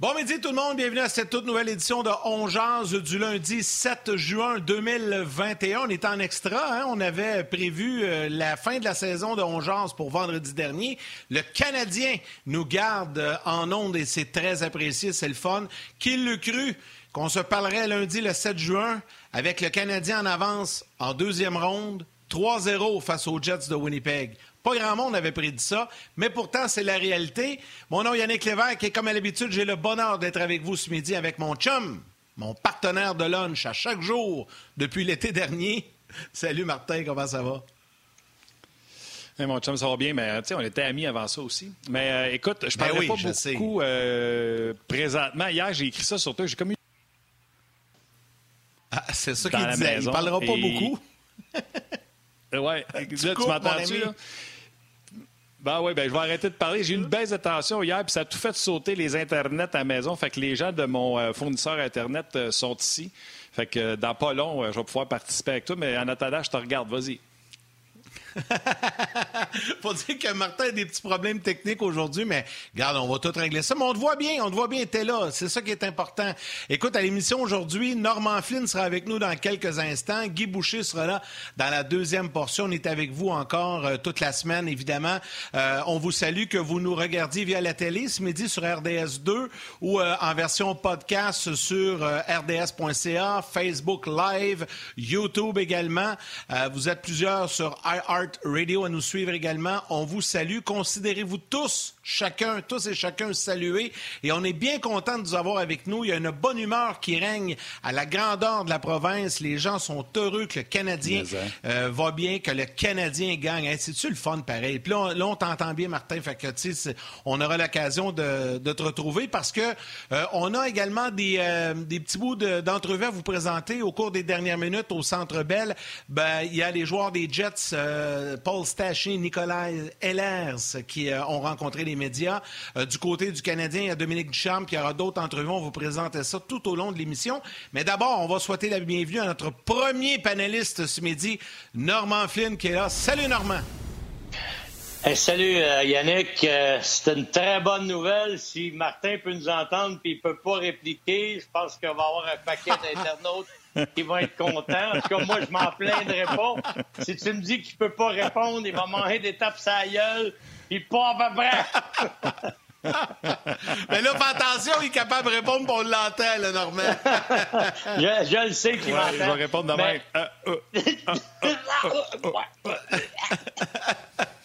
Bon midi tout le monde, bienvenue à cette toute nouvelle édition de On Jase du lundi 7 juin 2021. On est en extra, hein. on avait prévu euh, la fin de la saison de On Jase pour vendredi dernier. Le Canadien nous garde euh, en ondes et c'est très apprécié, c'est le fun. Qui l'eût cru qu'on se parlerait lundi le 7 juin avec le Canadien en avance en deuxième ronde, 3-0 face aux Jets de Winnipeg? Pas grand monde avait prédit ça, mais pourtant, c'est la réalité. Mon nom, Yannick Lévesque, et comme à l'habitude, j'ai le bonheur d'être avec vous ce midi avec mon chum, mon partenaire de lunch à chaque jour depuis l'été dernier. Salut Martin, comment ça va? Mon chum, ça va bien, mais on était amis avant ça aussi. Mais euh, écoute, je ben parlais ben oui, pas beaucoup euh, présentement. Hier, j'ai écrit ça sur toi. J'ai comme. Ah, c'est ça qu'il disait. Maison, Il parlera pas beaucoup. ouais, tu m'entends-tu. Ben oui, ben je vais arrêter de parler. J'ai eu une baisse de tension hier, puis ça a tout fait sauter les internets à la maison. Fait que les gens de mon euh, fournisseur Internet euh, sont ici. Fait que euh, dans pas long, je vais pouvoir participer avec toi, mais en attendant, je te regarde. Vas-y. Faut dire que Martin a des petits problèmes techniques aujourd'hui, mais regarde, on va tout régler ça. Mais on te voit bien, on te voit bien, t'es là. C'est ça qui est important. Écoute, à l'émission aujourd'hui, Norman Flynn sera avec nous dans quelques instants. Guy Boucher sera là dans la deuxième portion. On est avec vous encore euh, toute la semaine, évidemment. Euh, on vous salue que vous nous regardiez via la télé ce midi sur RDS 2 ou euh, en version podcast sur rds.ca, Facebook Live, YouTube également. vous êtes plusieurs sur IR Radio à nous suivre également. On vous salue. Considérez-vous tous, chacun, tous et chacun salués. Et on est bien content de vous avoir avec nous. Il y a une bonne humeur qui règne à la grandeur de la province. Les gens sont heureux que le Canadien hein. euh, va bien, que le Canadien gagne. Hey, C'est-tu le fun pareil? Puis là, on, t'entend bien, Martin. Fait on aura l'occasion de, te retrouver parce que euh, on a également des, euh, petits bouts d'entrevue à vous présenter au cours des dernières minutes au Centre Bell. Ben, il y a les joueurs des Jets euh, Paul Staché, Nicolas Hellers qui euh, ont rencontré les médias. Euh, du côté du Canadien, il y a Dominique Ducharme qui aura d'autres entrevues. On vous présente ça tout au long de l'émission. Mais d'abord, on va souhaiter la bienvenue à notre premier panéliste ce midi, Normand Flynn, qui est là. Salut Normand! Salut Yannick, c'est une très bonne nouvelle. Si Martin peut nous entendre puis il peut pas répliquer, je pense qu'on va avoir un paquet d'internautes il va être content. En tout cas, moi, je m'en plaindrai pas. Si tu me dis qu'il peut pas répondre, il va manger des tapes sa gueule, puis pas à. Mais là, fais attention, il est capable de répondre, pour on l'entend, le Normand. je, je, le sais qu'il ouais, répondre demain.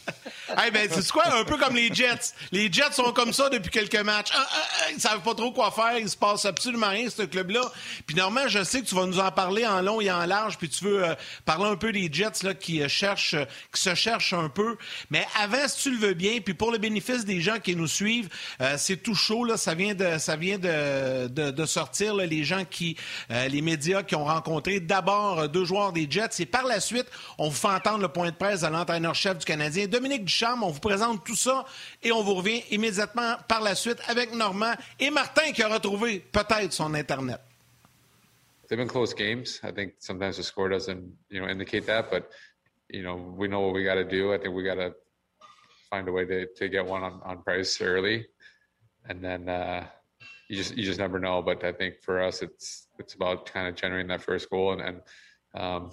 hey, ben, c'est quoi? Un peu comme les Jets. Les Jets sont comme ça depuis quelques matchs. Ah, ah, ah, ils savent pas trop quoi faire. Il se passe absolument rien, ce club-là. Puis, normalement, je sais que tu vas nous en parler en long et en large. Puis, tu veux euh, parler un peu des Jets là, qui, euh, cherchent, euh, qui se cherchent un peu. Mais avant, si tu le veux bien, puis pour le bénéfice des gens qui nous suivent, c'est tout chaud. Là, ça vient de, ça vient de, de, sortir. Les gens qui, les médias qui ont rencontré d'abord deux joueurs des Jets. Et par la suite, on vous fait entendre le point de presse à l'entraîneur-chef du Canadien, Dominique Duchamp Charme. On vous présente tout ça et on vous revient immédiatement par la suite avec Normand et Martin qui a retrouvé peut-être son Internet. They've been close games. I think sometimes the score doesn't, you know, indicate that, but you know, we know what we got to do. I think we got to find a way to, to get one on, on price early. And then uh, you just, you just never know. But I think for us, it's, it's about kind of generating that first goal and, and um,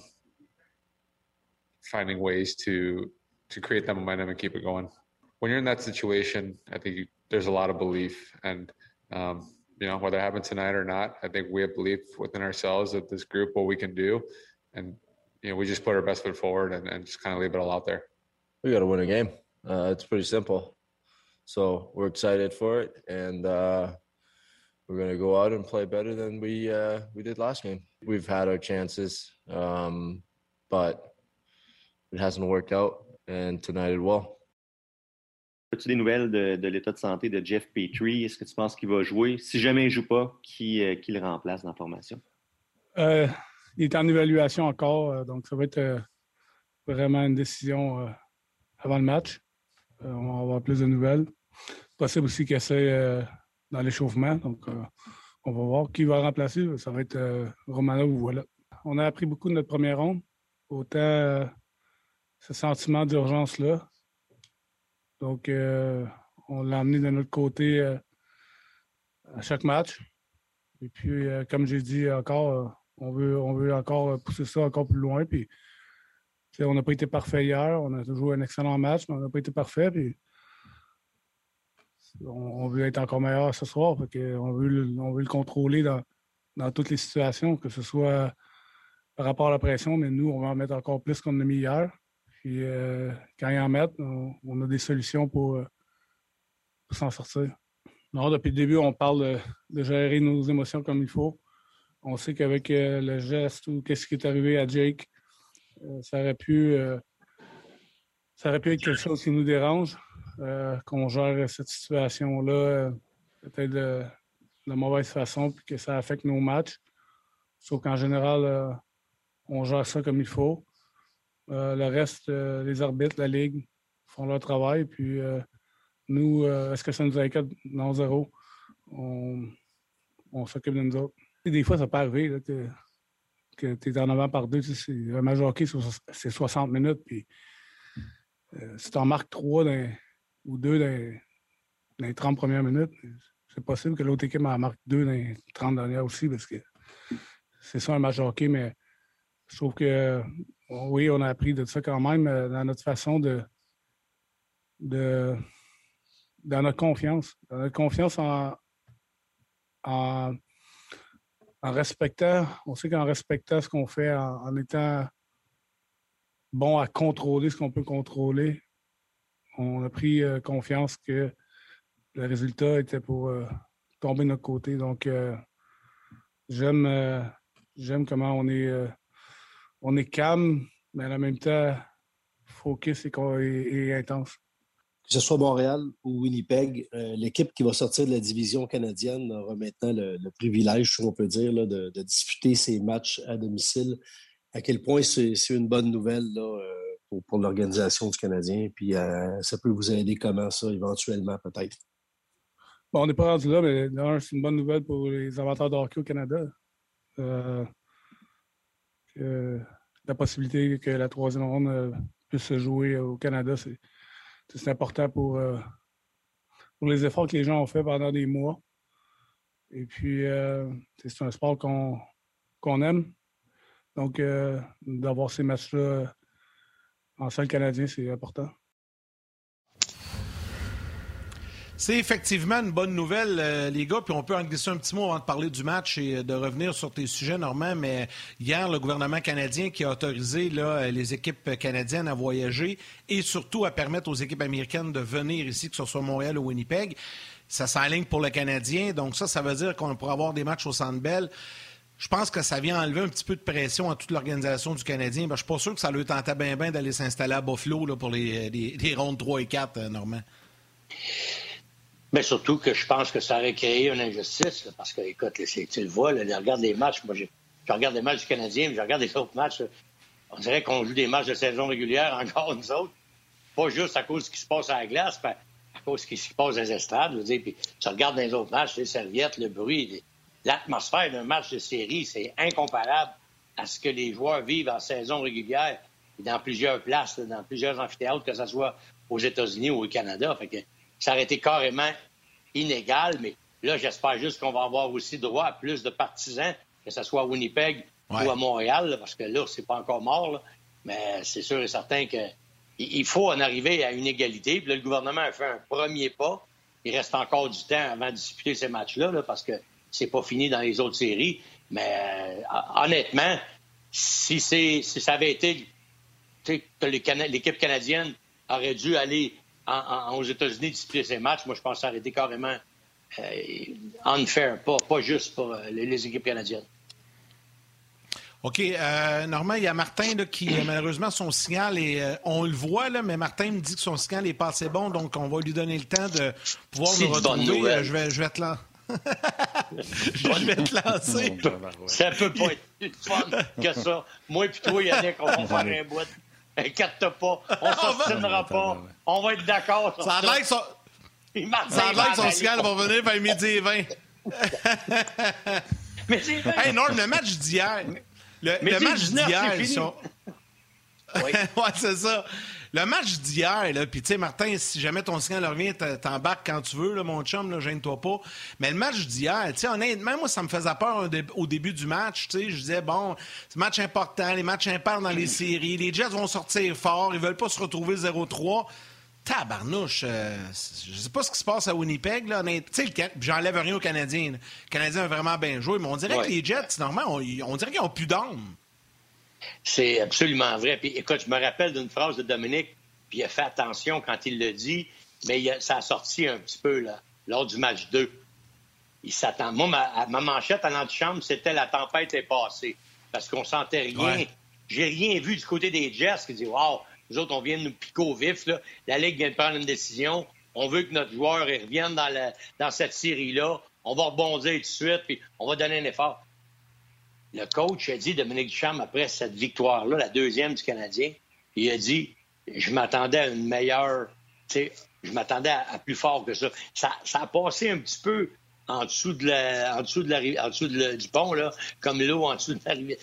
finding ways to, to create that momentum and keep it going. When you're in that situation, I think you, there's a lot of belief, and um, you know whether it happened tonight or not, I think we have belief within ourselves that this group what we can do, and you know we just put our best foot forward and, and just kind of leave it all out there. We got to win a game. Uh, it's pretty simple, so we're excited for it, and uh, we're gonna go out and play better than we uh, we did last game. We've had our chances, um, but it hasn't worked out and tonight. As-tu des nouvelles de, l'état de santé de Jeff Petrie? Est-ce que tu penses qu'il va jouer? Si jamais il ne joue pas, euh, qui, le remplace dans la formation? Euh, il est en évaluation encore, euh, donc ça va être vraiment une décision avant le match. on va avoir plus de nouvelles. Possible aussi qu'il essaie dans l'échauffement, donc on va voir qui va remplacer. Ça va être Romano ou voilà. On a appris beaucoup de notre première ronde, autant ce sentiment d'urgence-là. Donc, euh, on l'a amené de notre côté euh, à chaque match. Et puis, euh, comme j'ai dit encore, on veut, on veut encore pousser ça encore plus loin. Puis, on n'a pas été parfait hier. On a toujours un excellent match, mais on n'a pas été parfait. Puis, on, veut être encore meilleur ce soir. On, veut le, on veut le contrôler dans, dans toutes les situations, que ce soit par rapport à la pression, mais nous, on va en mettre encore plus qu'on a mis hier. Puis euh, quand ils en mettent, on, a des solutions pour, euh, s'en sortir. Non, depuis le début, on parle de, gérer nos émotions comme il faut. On sait qu'avec euh, le geste ou qu'est-ce qui est arrivé à Jake, ça aurait pu ça aurait pu être quelque chose qui nous dérange. qu'on gère cette situation-là peut-être de, de, mauvaise façon puis que ça affecte nos matchs. Sauf qu'en général, on gère ça comme il faut. Euh, le reste, euh, les arbitres, la Ligue font leur travail. Puis euh, nous, est-ce que ça nous inquiète? Non, zéro. On, s'occupe de nous autres. des fois, ça peut arriver que, tu es en avant par deux. un match hockey, c'est 60 minutes. Puis si tu en marques trois ou deux dans, les 30 premières minutes, c'est possible que l'autre équipe en marque deux dans les 30 dernières aussi, parce que c'est ça un match hockey, mais je trouve que oui, on a appris de ça quand même euh, dans notre façon de, de dans notre confiance. Dans notre confiance en, en, respectant, on sait qu'en respectant ce qu'on fait, en, étant bon à contrôler ce qu'on peut contrôler, on a pris euh, confiance que le résultat était pour euh, tomber de notre côté. Donc, j'aime j'aime comment on est on est calme, mais en même temps, focus et, intense. Que ce soit Montréal ou Winnipeg, euh, l'équipe qui va sortir de la division canadienne aura maintenant le, privilège, si on peut dire, de, disputer ses matchs à domicile. À quel point c'est une bonne nouvelle euh, pour, l'organisation du Canadien. Puis euh, ça peut vous aider comment ça, éventuellement, peut-être? Bon, on n'est pas rendu là, mais c'est une bonne nouvelle pour les amateurs de hockey au Canada la possibilité que la troisième ronde euh, puisse se jouer au Canada, c'est important pour, euh, pour les efforts que les gens ont fait pendant des mois. Et puis, euh, c'est un sport qu'on aime. Donc, d'avoir ces matchs-là en salle canadien, c'est important. C'est effectivement une bonne nouvelle, euh, les gars. Puis on peut en glisser un petit mot avant de parler du match et de revenir sur tes sujets, Normand. Mais hier, le gouvernement canadien qui a autorisé là, les équipes canadiennes à voyager et surtout à permettre aux équipes américaines de venir ici, que ce soit Montréal ou Winnipeg, ça s'aligne pour le Canadien. Donc ça, ça veut dire qu'on pourra avoir des matchs au Centre Bell. Je pense que ça vient enlever un petit peu de pression à toute l'organisation du Canadien. Ben, je suis pas sûr que ça lui tentait bien d'aller s'installer à Buffalo pour les, les, rondes 3 et 4, euh, Normand. Mais surtout que je pense que ça aurait créé une injustice, parce que, écoute, tu le vois, là, regarde les matchs. Moi, je, regarde les matchs du Canadien, mais je regarde les autres matchs. On dirait qu'on joue des matchs de saison régulière encore nous autres. Pas juste à cause de ce qui se passe à la glace, mais à cause de ce qui se passe dans les estrades. Je veux dire, puis tu regardes les autres matchs, les serviettes, le bruit, l'atmosphère d'un match de série, c'est incomparable à ce que les joueurs vivent en saison régulière dans plusieurs places, dans plusieurs amphithéâtres, que ce soit aux États-Unis ou au Canada. Ça aurait été carrément inégal, mais là, j'espère juste qu'on va avoir aussi droit à plus de partisans, que ce soit à Winnipeg ou à Montréal, parce que là, c'est pas encore mort, mais c'est sûr et certain qu'il faut en arriver à une égalité. Puis là, le gouvernement a fait un premier pas. Il reste encore du temps avant de disputer ces matchs-là, parce que c'est pas fini dans les autres séries. Mais euh, honnêtement, si, si ça avait été l'équipe canadienne aurait dû aller aux États-Unis disputer ces matchs, moi, je pense que ça aurait été carrément euh, unfair, pas, pas juste pour euh, les, équipes canadiennes. OK. Euh, Normand, il y a Martin qui, malheureusement, son signal est. on le voit, là, mais Martin me dit que son signal n'est pas assez bon, donc on va lui donner le temps de pouvoir nous retrouver. Je vais, je vais te lancer. je vais te lancer. Ça peut pas être plus fun que ça. Moi et toi, Yannick, on va faire un bout. Inquiète pas, on s'obstinera pas. On va être d'accord. Ça a l'air que son... Ça a l'air que son signal va venir vers midi et 20. Mais c'est Hey, non, le match d'hier. Le, le match d'hier, sont... Oui. ouais, c'est ça. Le match d'hier, là, puis tu sais, Martin, si jamais ton signal revient, t'embarques quand tu veux, là, mon chum, là, gêne-toi pas. Mais le match d'hier, tu sais, honnêtement, moi, ça me faisait peur au début du match, tu sais. Je disais, bon, c'est un match important, les matchs impairs dans les séries, les Jets vont sortir fort, ils veulent pas se retrouver 0-3. Tabarnouche, euh, je sais pas ce qui se passe à Winnipeg. Là, j'enlève rien aux Canadiens. Les Canadiens ont vraiment bien joué, mais on dirait que les Jets, normalement, on, on dirait qu'ils ont plus d'âme. C'est absolument vrai. Puis écoute, je me rappelle d'une phrase de Dominique, puis il a fait attention quand il le dit, mais ça a sorti un petit peu là, lors du match 2. Il s'attend. Moi, ma, ma, manchette à l'antichambre, c'était la tempête est passée. Parce qu'on sentait rien. J'ai rien vu du côté des Jets qui dit Wow, nous autres, on vient de nous piquer au vif. Là. La Ligue vient de prendre une décision. On veut que notre joueur revienne dans, la, dans cette série-là. On va rebondir tout de suite, puis on va donner un effort le coach a dit, Dominique Duchamp, après cette victoire-là, la deuxième du Canadien, il a dit Je m'attendais à une meilleure. Je m'attendais à, plus fort que ça. ça. a passé un petit peu en dessous de la, en dessous de la, en dessous du pont, là, comme l'eau en dessous de la rivière,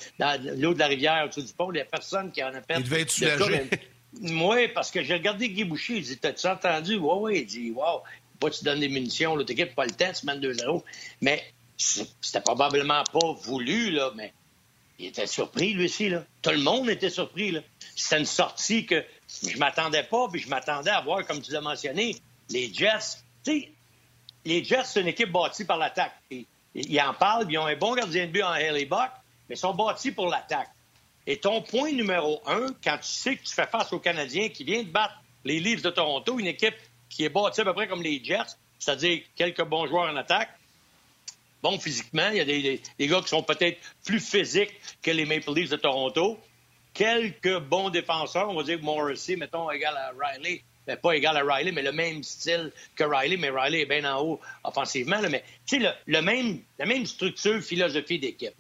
l'eau de la rivière en dessous du pont. Il n'y a personne qui en a Il devait être soulagé. Oui, parce que j'ai regardé Guy Boucher, il dit T'as-tu entendu? Oui, oui. Il dit Wow, pas tu donnes des munitions, l'autre équipe, pas le temps, tu mènes 2-0. Mais c'était probablement pas voulu, là, mais il était surpris, lui aussi. Là. Tout le monde était surpris. Là. C'était une sortie que je m'attendais pas, puis je m'attendais à voir, comme tu l'as mentionné, les Jets. sais, les Jets, c'est une équipe bâtie par l'attaque. Ils en parlent, ils ont un bon gardien de but en Haley Buck, mais ils sont bâtis pour l'attaque. Et ton point numéro un, quand tu sais que tu fais face aux Canadiens qui viennent de battre les Leafs de Toronto, une équipe qui est bâtie à peu près comme les Jets, c'est-à-dire quelques bons joueurs en attaque, bon physiquement. Il y a des, gars qui sont peut-être plus physiques que les Maple Leafs de Toronto. Quelques bons défenseurs, on va dire Morrissey, mettons, égal à Riley. Ben, pas égal à Riley, mais le même style que Riley, mais Riley est bien en haut offensivement. mais tu sais, la même structure, philosophie d'équipe.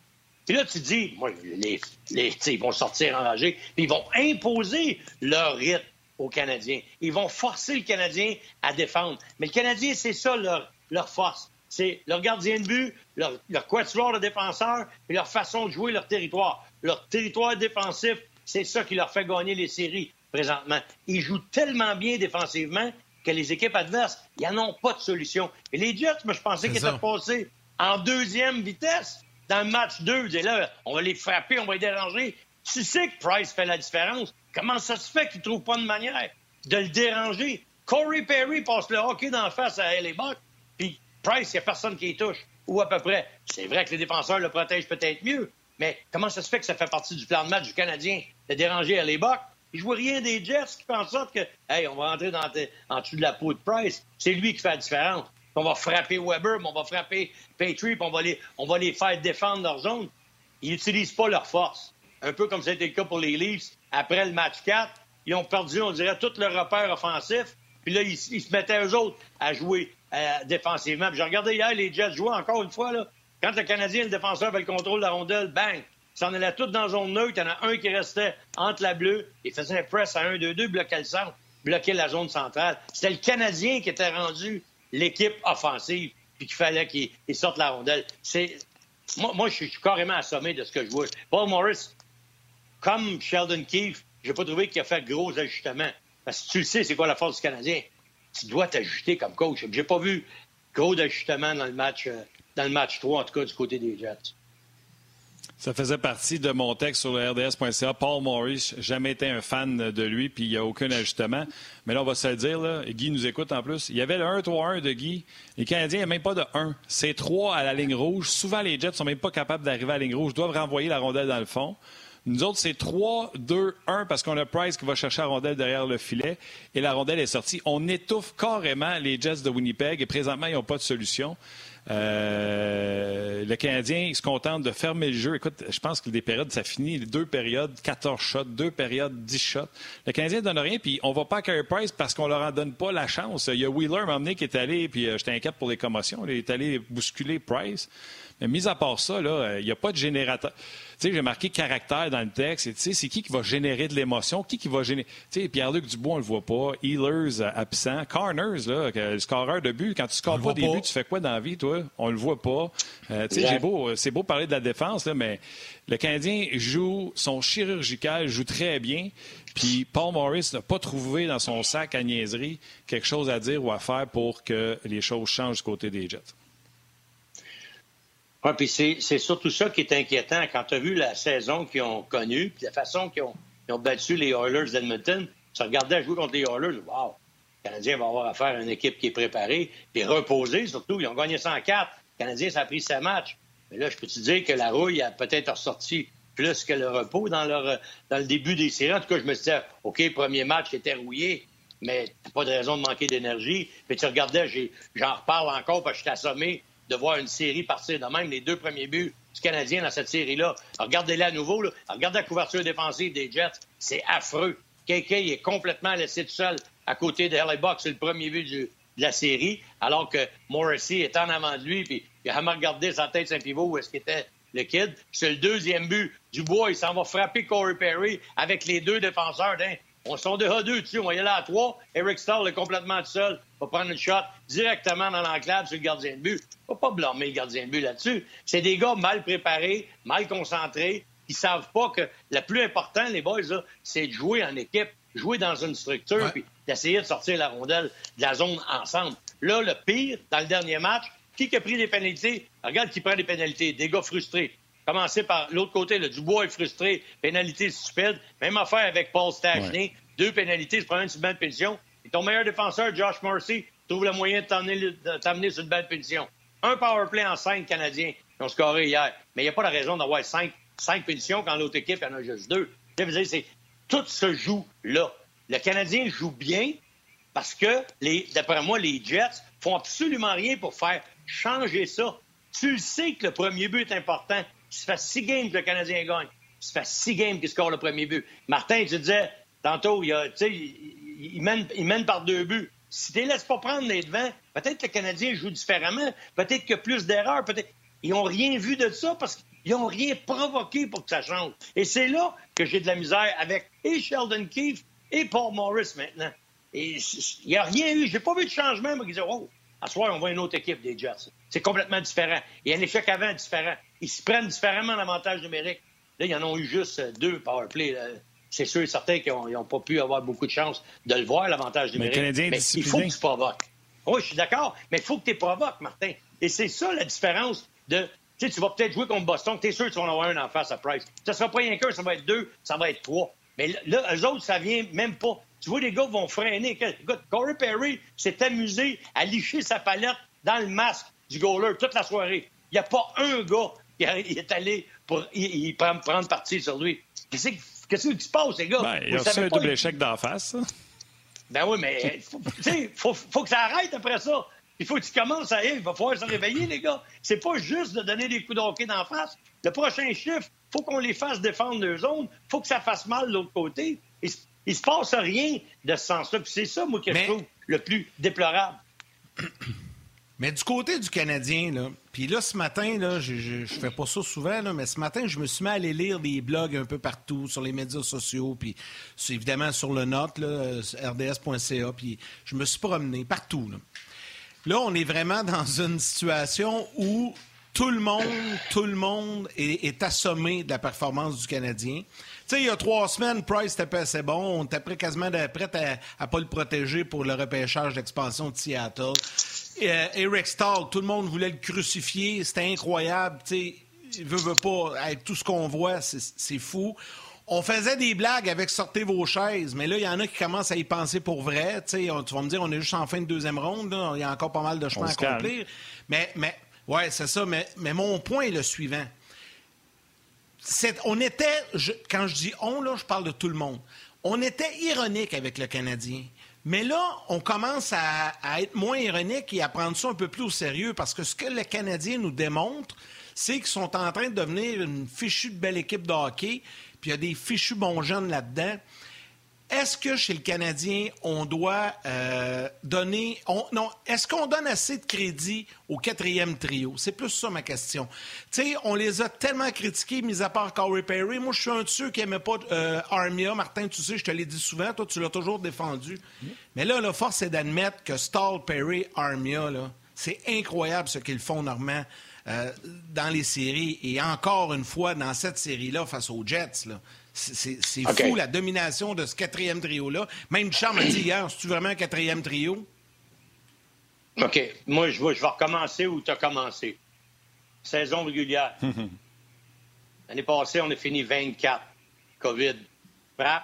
Puis là, tu dis, les, les, ils vont sortir enragés, puis ils vont imposer leur rythme aux Canadiens. Ils vont forcer le Canadien à défendre. Mais le Canadien, c'est ça leur force c'est leur gardien de but, leur, leur quatuor de défenseurs et leur façon de jouer leur territoire. Leur territoire défensif, c'est ça qui leur fait gagner les séries présentement. Ils jouent tellement bien défensivement que les équipes adverses, ils n'en ont pas de solution. Et les Jets, moi, je pensais qu'ils étaient passés en deuxième vitesse dans le match 2. Et là, on va les frapper, on va les déranger. Tu sais que Price fait la différence. Comment ça se fait qu'il ne trouve pas de manière de le déranger? Corey Perry passe le hockey d'en face à L.A. Buck, puis Price, il n'y a personne qui y touche, ou à peu près. C'est vrai que les défenseurs le protègent peut-être mieux, mais comment ça se fait que ça fait partie du plan de match du Canadien de déranger à l'époque? Je vois rien des Jets qui font en sorte que, hey, on va entrer dans en dessous de la peau de Price. C'est lui qui fait la différence. On va frapper Weber, on va frapper Patriot, on va les, on va les faire défendre leur zone. Ils n'utilisent pas leur force. Un peu comme c'était le cas pour les Leafs. Après le match 4, ils ont perdu, on dirait, tout leur repère offensif. Puis là, ils, ils se mettaient eux autres à jouer euh, défensivement. J'ai regardé hier les Jets jouer encore une fois. Quand le Canadien, le défenseur, avait le contrôle de la rondelle, bang! Ça en allait tout dans zone neutre. Il y en a un qui restait entre la bleue. Il faisait un press à 1-2-2, bloquait le centre, bloquait la zone centrale. C'était le Canadien qui était rendu l'équipe offensive, puis qu'il fallait qu'il sorte la rondelle. Moi, moi je suis carrément assommé de ce que je vois. Paul Morris, comme Sheldon Keefe, j'ai pas trouvé qu'il a fait gros ajustements. Parce que tu le sais, c'est quoi la force du Canadien? Tu dois t'ajuster comme coach. J'ai pas vu gros d'ajustement dans le match euh, dans le match 3, en tout cas du côté des Jets. Ça faisait partie de mon texte sur le RDS.ca. Paul Morris, jamais été un fan de lui, puis il n'y a aucun ajustement. Mais là, on va se le dire, Guy nous écoute en plus. Il y avait le 1-3-1 de Guy. Les Canadiens, il n'y a même pas de 1. C'est 3 à la ligne rouge. Souvent, les Jets ne sont même pas capables d'arriver à la ligne rouge. Ils doivent renvoyer la rondelle dans le fond. Nous autres, c'est 3, 2, 1 parce qu'on a Price qui va chercher la rondelle derrière le filet et la rondelle est sortie. On étouffe carrément les Jets de Winnipeg et présentement, ils n'ont pas de solution. Euh, le Canadien se contente de fermer le jeu. Écoute, je pense que des périodes, ça finit. Deux périodes, 14 shots. Deux périodes, 10 shots. Le Canadien ne donne rien, puis on va pas à Carey Price parce qu'on leur en donne pas la chance. Il y a Wheeler, qui est allé, puis euh, j'étais inquiète pour les commotions. Il est allé bousculer Price. Mais mis à part ça, il n'y a pas de générateur. Tu sais, j'ai marqué caractère dans le texte. Tu sais, c'est qui qui va générer de l'émotion? Qui qui va générer... Tu sais, Pierre-Luc Dubois, on le voit pas. Healers euh, absent. Corners, là, le scoreur de but. Quand tu scores pas des buts, tu fais quoi dans la vie, toi? On le voit pas. Euh, tu sais, beau, c'est beau parler de la défense, là, mais le Canadien joue, son chirurgical joue très bien. Puis Paul Morris n'a pas trouvé dans son sac à niaiserie quelque chose à dire ou à faire pour que les choses changent du côté des Jets. Oui, puis c'est surtout ça qui est inquiétant. Quand tu as vu la saison qu'ils ont connue, puis la façon qu'ils ont, ont, battu les Oilers d'Edmonton, tu regardais jouer contre les Oilers, wow, le Canadien va avoir affaire à une équipe qui est préparée, puis reposée surtout. Ils ont gagné 104. Le Canadien, ça a pris sa match. Mais là, je peux te dire que la rouille a peut-être ressorti plus que le repos dans le début des séries. En tout cas, je me disais, OK, premier match était rouillé, mais t'as pas de raison de manquer d'énergie. Puis tu regardais, j'en reparle encore parce que je suis assommé de voir une série partir de même, les deux premiers buts du Canadien dans cette série-là. Regardez-la à nouveau. Regardez la couverture défensive des Jets. C'est affreux. KK est complètement laissé tout seul à côté de Box. C'est le premier but de la série, alors que Morrissey est en avant de lui, puis il a regardé sa tête saint pivot où est-ce qu'il était le kid. C'est le deuxième but. Dubois, il s'en va frapper Corey Perry avec les deux défenseurs. On sont déjà deux dessus. On va y aller à trois. Eric Starr est complètement tout seul. Il va prendre une shot directement dans l'enclave sur le gardien de but. Il va pas blâmer le gardien de but là-dessus. C'est des gars mal préparés, mal concentrés, qui savent pas que le plus important, les boys, c'est de jouer en équipe, jouer dans une structure, puis d'essayer de sortir la rondelle de la zone ensemble. Là, le pire, dans le dernier match, qui a pris des pénalités? Regarde qui prend des pénalités. Des gars frustrés. Commencer par l'autre côté, le Dubois est frustré, pénalité stupide. Même affaire avec Paul Stachny. Deux pénalités, se prend une de pénalité. Ton meilleur défenseur, Josh Morrissey, trouve le moyen de t'amener sur une belle pénation. Un power play en cinq Canadiens qui ont scoré hier. Mais il n'y a pas la raison d'avoir cinq, cinq quand l'autre équipe en a juste deux. C'est, tout se joue là. Le Canadien joue bien parce que, d'après moi, les Jets font absolument rien pour faire changer ça. Tu le sais que le premier but est important. Ça fait six games que le Canadien gagne. Ça fait six games qu'il score le premier but. Martin, tu disais, tantôt, il, il, mène, il mène par deux buts. Si tu ne laisses pas prendre les devants, peut-être que le Canadien joue différemment. Peut-être qu'il y a plus d'erreurs. Peut-être... Ils n'ont rien vu de ça parce qu'ils n'ont rien provoqué pour que ça change. Et c'est là que j'ai de la misère avec et Sheldon Keefe et Paul Morris maintenant. Il n'y a rien eu. J'ai pas vu de changement, moi, qui disait, oh, à soir, on voit une autre équipe des Jets. C'est complètement différent. Il y a un échec avant différent. Ils se prennent différemment l'avantage numérique. Là, ils en ont eu juste deux power play. C'est sûr et certain qu'ils n'ont pas pu avoir beaucoup de chance de le voir, l'avantage numérique. Mais, mais il faut que tu provoques. Oui, je suis d'accord, mais il faut que tu provoques, Martin. Et c'est ça la différence de. Tu sais, tu vas peut-être jouer contre Boston, tu es sûr que tu vas en avoir un en face à Price. Ça ne sera pas rien qu'un, ça va être deux, ça va être trois. Mais là, eux autres, ça vient même pas. Tu vois, les gars vont freiner. Écoute, Corey Perry s'est amusé à licher sa palette dans le masque du goaler toute la soirée. Il n'y a pas un gars qui est allé pour y, prendre, prendre parti sur lui. Qu'est-ce qui se passe, les gars? Ben, il y a un double échec d'en face. Ben oui, mais il faut, faut, que ça arrête après ça. Il faut que tu commences à... Il va falloir se réveiller, les gars. C'est pas juste de donner des coups de hockey d'en face. Le prochain chiffre, faut qu'on les fasse défendre leur zone. faut que ça fasse mal de l'autre côté. Il, il se passe rien de ce sens-là. c'est ça, moi, que je trouve le plus déplorable. Mais du côté du Canadien, là, puis là, ce matin, là, je, je, fais pas ça souvent, là, mais ce matin, je me suis mis à aller lire des blogs un peu partout, sur les médias sociaux, puis évidemment sur le note, rds.ca, puis je me suis promené partout. Là. là, on est vraiment dans une situation où tout le monde, tout le monde est, assommé de la performance du Canadien. Tu sais, il y a trois semaines, Price pas assez bon. On était quasiment prêt à ne pas le protéger pour le repêchage d'expansion de Seattle. Euh, Eric Stahl, tout le monde voulait le crucifier. C'était incroyable. Tu sais, il veut, veut pas. Avec tout ce qu'on voit, c'est fou. On faisait des blagues avec sortez vos chaises, mais là, il y en a qui commencent à y penser pour vrai. Tu, vas me dire, on est juste en fin de deuxième ronde. Il y a encore pas mal de chemin à accomplir. Mais, mais oui, c'est ça. Mais, mais mon point est le suivant. on était, quand je dis on, là, je parle de tout le monde. On était ironique avec le Canadien. Mais là, on commence à, être moins ironique et à prendre ça un peu plus au sérieux parce que ce que le Canadien nous démontre, c'est qu'ils sont en train de devenir une fichue belle équipe de hockey, puis il y a des fichus bons jeunes là-dedans. Est-ce que chez le Canadien, on doit euh, donner. non, est-ce qu'on donne assez de crédit au quatrième trio? C'est plus ça ma question. Tu sais, on les a tellement critiqués, mis à part Corey Perry. Moi, je suis un de ceux qui n'aimait pas euh, Armia. Martin, tu sais, je te l'ai dit souvent. Toi, tu l'as toujours défendu. Mais là, la force est d'admettre que Stall, Perry, Armia, c'est incroyable ce qu'ils font, Normand. Euh, dans les séries et encore une fois dans cette série-là face aux Jets. C'est fou la domination de ce quatrième trio-là. Même Charles m'a dit hier, c'est-tu vraiment un quatrième trio? OK. Moi, je vais, je vais recommencer où tu as commencé. Saison régulière. L'année passée, on a fini 24. COVID. Frappe.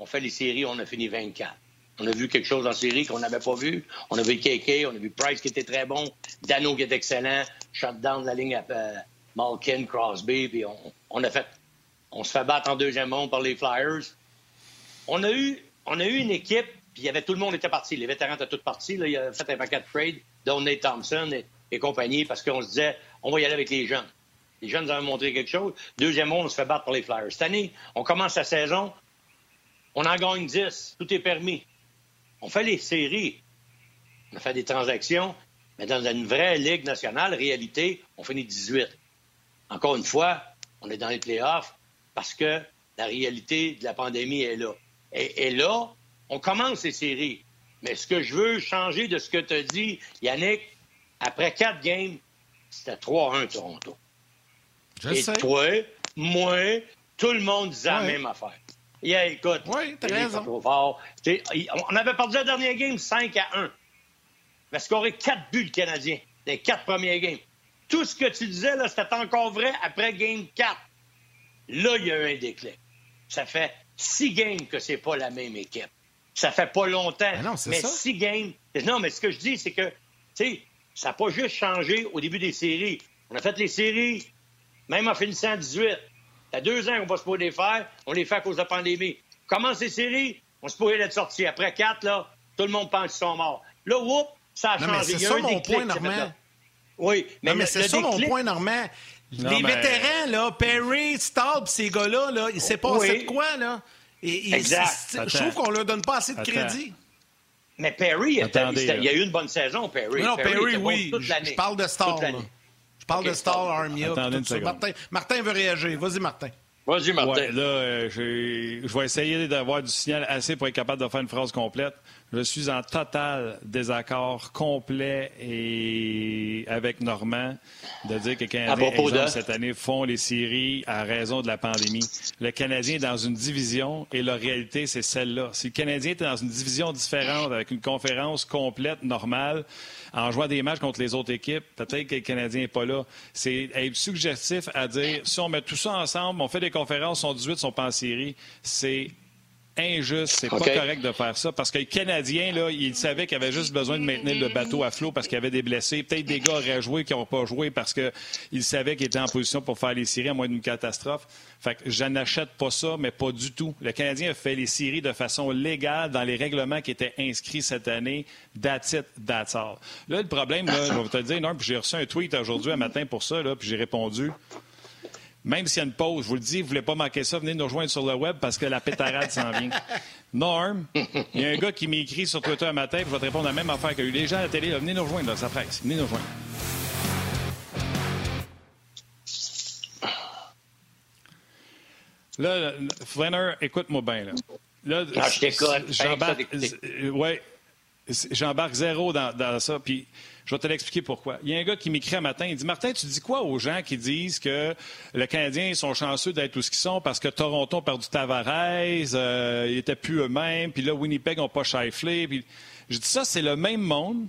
On fait les séries, on a fini 24. On a vu quelque chose en série qu'on n'avait pas vu. On a vu KK, on a vu Price qui était très bon, Dano qui est excellent, shutdown de la ligne à euh, Malkin, Crosby, puis on a fait on se fait battre en deuxième monde par les Flyers. On a eu, une équipe, puis y avait tout le monde était parti. Les vétérans étaient tous partis. Il a fait un paquet de trades, Nate Thompson et, compagnie, parce qu'on se disait, on va y aller avec les jeunes. Les jeunes nous ont montré quelque chose. Deuxième monde, on se fait battre par les Flyers. Cette année, on commence la saison, on en gagne 10. Tout est permis. On fait les séries. On a fait des transactions, mais dans une vraie Ligue nationale, réalité, on finit 18. Encore une fois, on est dans les playoffs parce que la réalité de la pandémie est là. Et, là, on commence ces séries. Mais ce que je veux changer de ce que tu as dit, Yannick, après quatre games, c'était 3-1 Toronto. Je Et sais. toi, moi, tout le monde disait la même affaire. Yeah, écoute, oui, t'as raison. Trop fort. on avait perdu la dernière game 5 à 1. Mais scoré quatre buts le Canadien, les quatre premiers games. Tout ce que tu disais, là, c'était encore vrai après game 4. Là, il y a eu un déclic. Ça fait six games que c'est pas la même équipe. Ça fait pas longtemps. Mais, non, mais ça. six games. Non, mais ce que je dis, c'est que, tu sais, ça n'a pas juste changé au début des séries. On a fait les séries, même en finissant à 18. Il y a deux ans qu'on va se pouvoir les faire. On les fait à cause de la pandémie. On commence les séries, on se pourrait être sorti. Après quatre, là, tout le monde pense qu'ils sont morts. Là, whoop, ça a changé. C'est ça mon point, Normand. Oui, mais, mais c'est ça mon point, Normand les vétérans, là, Perry, Staub, ces gars-là, là, ils s'est passé de quoi, là? Et, exact. Je trouve qu'on leur donne pas assez de crédit. Mais Perry, il y a eu une bonne saison, Perry. Non, Perry, oui. je parle de Star. Je parle de Star Armia. Martin, Martin veut réagir. Vas-y, Martin. Vas-y, Martin. Ouais, là, euh, je vais essayer d'avoir du signal assez pour être capable de faire une phrase complète. Je suis en total désaccord complet et avec Normand de dire que les Canadiens, cette année, font les séries à raison de la pandémie. Le Canadien est dans une division et la réalité, c'est celle-là. Si le Canadien était dans une division différente avec une conférence complète, normale, en jouant des matchs contre les autres équipes, peut-être que le Canadien n'est pas là. C'est être suggestif à dire, si on met tout ça ensemble, on fait des conférences, sont 18, sont pas en série, c'est injuste. C'est pas correct de faire ça parce que le Canadien, là, il savait qu'il avait juste besoin de maintenir le bateau à flot parce qu'il y avait des blessés. Peut-être des gars auraient joué qui n'ont pas joué parce qu'ils savaient qu'ils étaient en position pour faire les séries à moins d'une catastrophe. Fait que je n'achète pas ça, mais pas du tout. Le Canadien a fait les séries de façon légale dans les règlements qui étaient inscrits cette année. That's it, that's all. Là, le problème, là, je vais te le dire, non, puis j'ai reçu un tweet aujourd'hui, un matin pour ça, là, puis j'ai répondu. Même s'il y a une pause, je vous le dis, vous ne voulez pas manquer ça, venez nous rejoindre sur le web parce que la pétarade s'en vient. Norm, il y a un gars qui m'écrit sur Twitter un matin, je vais te répondre à la même affaire que eu. Les gens à la télé, venez nous rejoindre, là, ça presse. Venez nous rejoindre. Là, Flanner, écoute-moi bien. Là. là ah, je t'écoute. J'embarque, ouais, j'embarque zéro dans, dans ça. Puis je vais te l'expliquer pourquoi. Il y a un gars qui m'écrit un matin, il dit Martin, tu dis quoi aux gens qui disent que les Canadiens sont chanceux d'être où ce qu'ils sont parce que Toronto a perdu Tavares, euh, ils n'étaient plus eux-mêmes, puis là, Winnipeg n'a pas chifflé. Puis... Je dis ça, c'est le même monde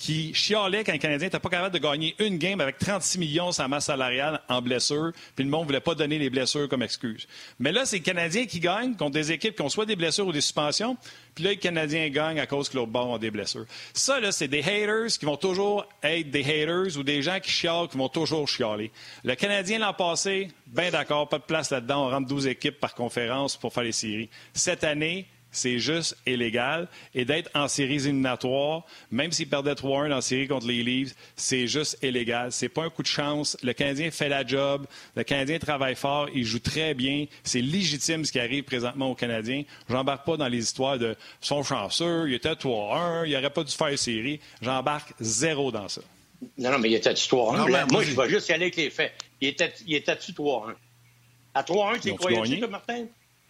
qui chialait quand le Canadien n'était pas capable de gagner une game avec 36 millions sa masse salariale en blessure, puis le monde ne voulait pas donner les blessures comme excuse. Mais là, c'est les Canadiens qui gagnent contre des équipes qui ont soit des blessures ou des suspensions, puis là, les Canadiens gagnent à cause que l'autre bord ont des blessures. Ça, là, c'est des haters qui vont toujours être des haters ou des gens qui chialent qui vont toujours chialer. Le Canadien l'an passé, bien d'accord, pas de place là-dedans, on rentre 12 équipes par conférence pour faire les séries. Cette année, c'est juste illégal. Et d'être en séries éliminatoires, même s'ils perdaient 3-1 dans la série contre les Leafs, c'est juste illégal. C'est pas un coup de chance. Le Canadien fait la job. Le Canadien travaille fort. Il joue très bien. C'est légitime ce qui arrive présentement aux Canadiens. J'embarque pas dans les histoires de son chanceux, il était 3-1, il aurait pas dû faire série. J'embarque zéro dans ça. Non, non, mais il était 3-1. Moi, je vais juste y aller avec les faits. Il était, il était 3-1. À 3-1, tu y croyais-tu, Martin?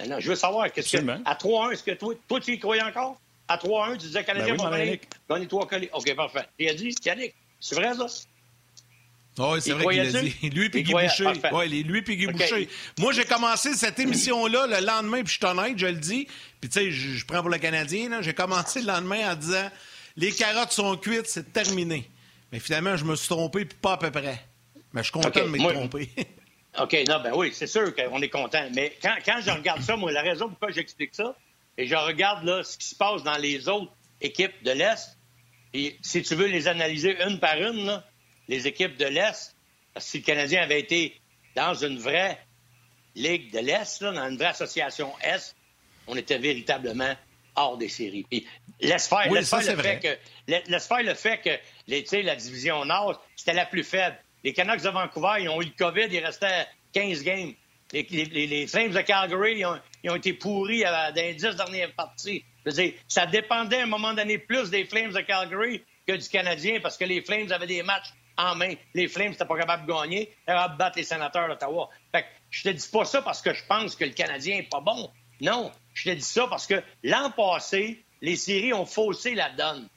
Non, je veux savoir, qu'est-ce que. À 3-1, est-ce que toi, toi, tu y croyais encore? À 3-1, tu disais Canadien ben oui, va gagner trois collés. OK, parfait. Il a dit, Yannick, c'est vrai, ça? Oui, c'est vrai qu'il a dit. Lui et Guy Boucher. Oui, lui et Guy Boucher. Moi, j'ai commencé cette émission-là le lendemain, puis je suis honnête, je le dis. Puis, tu sais, je, prends pour le Canadien. J'ai commencé le lendemain en disant les carottes sont cuites, c'est terminé. Mais finalement, je me suis trompé, puis pas à peu près. Mais je suis content de m'être trompé. OK, non, ben oui, c'est sûr qu'on est content. Mais quand, quand je regarde ça, moi, la raison pourquoi j'explique ça, et je regarde là, ce qui se passe dans les autres équipes de l'Est, et si tu veux les analyser une par une, là, les équipes de l'Est, si le Canadien avait été dans une vraie Ligue de l'Est, dans une vraie association Est, on était véritablement hors des séries. Puis laisse faire, le, fait que, laisse faire le fait que les, la division Nord, c'était la plus faible. Les Canucks de Vancouver, ils ont eu le COVID, il restait 15 games. Les, Flames de Calgary, ils ont, été pourris dans les 10 dernières parties. Je ça dépendait à un moment donné plus des Flames de Calgary que du Canadien parce que les Flames avaient des matchs en main. Les Flames n'étaient pas capables de gagner, ils capables de battre les sénateurs d'Ottawa. Fait que je te dis pas ça parce que je pense que le Canadien est pas bon. Non, je te dis ça parce que l'an passé, les séries ont faussé la donne.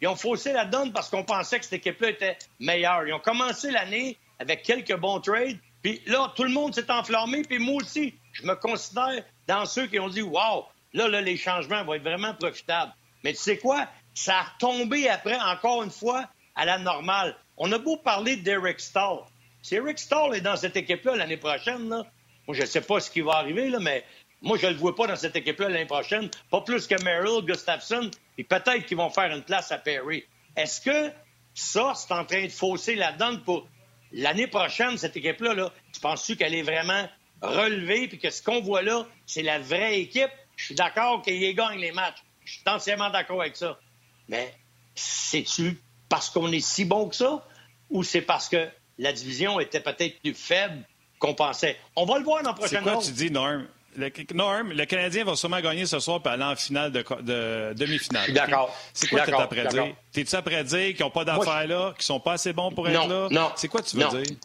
Ils ont faussé la donne parce qu'on pensait que cette équipe-là était meilleure. Ils ont commencé l'année avec quelques bons trades. Puis là, tout le monde s'est enflammé. Puis moi aussi, je me considère dans ceux qui ont dit Wow, là, là, les changements vont être vraiment profitables. Mais tu sais quoi? Ça a retombé après, encore une fois, à la normale. On a beau parler d'Eric Stahl. Si Eric Stahl est dans cette équipe-là l'année prochaine, moi, je ne sais pas ce qui va arriver, là, mais moi, je ne le vois pas dans cette équipe-là l'année prochaine. Pas plus que Merrill, Gustafsson, et peut-être qu'ils vont faire une place à Perry. Est-ce que ça, c'est en train de fausser la donne pour l'année prochaine, cette équipe-là? Là, tu penses-tu qu'elle est vraiment relevée, puis que ce qu'on voit là, c'est la vraie équipe? Je suis d'accord qu'ils gagnent les matchs. Je suis entièrement d'accord avec ça. Mais c'est-tu parce qu'on est si bon que ça? Ou c'est parce que la division était peut-être plus faible qu'on pensait? On va le voir dans la prochaine C'est quoi tu dis, Norm? Le, Norm, le Canadien va sûrement gagner ce soir pour aller en finale de, demi-finale. Je suis d'accord. C'est quoi que tu après dire? T'es-tu après dire qu'ils n'ont pas d'affaires là, qu'ils sont pas assez bons pour être là? Non. C'est quoi tu veux dire?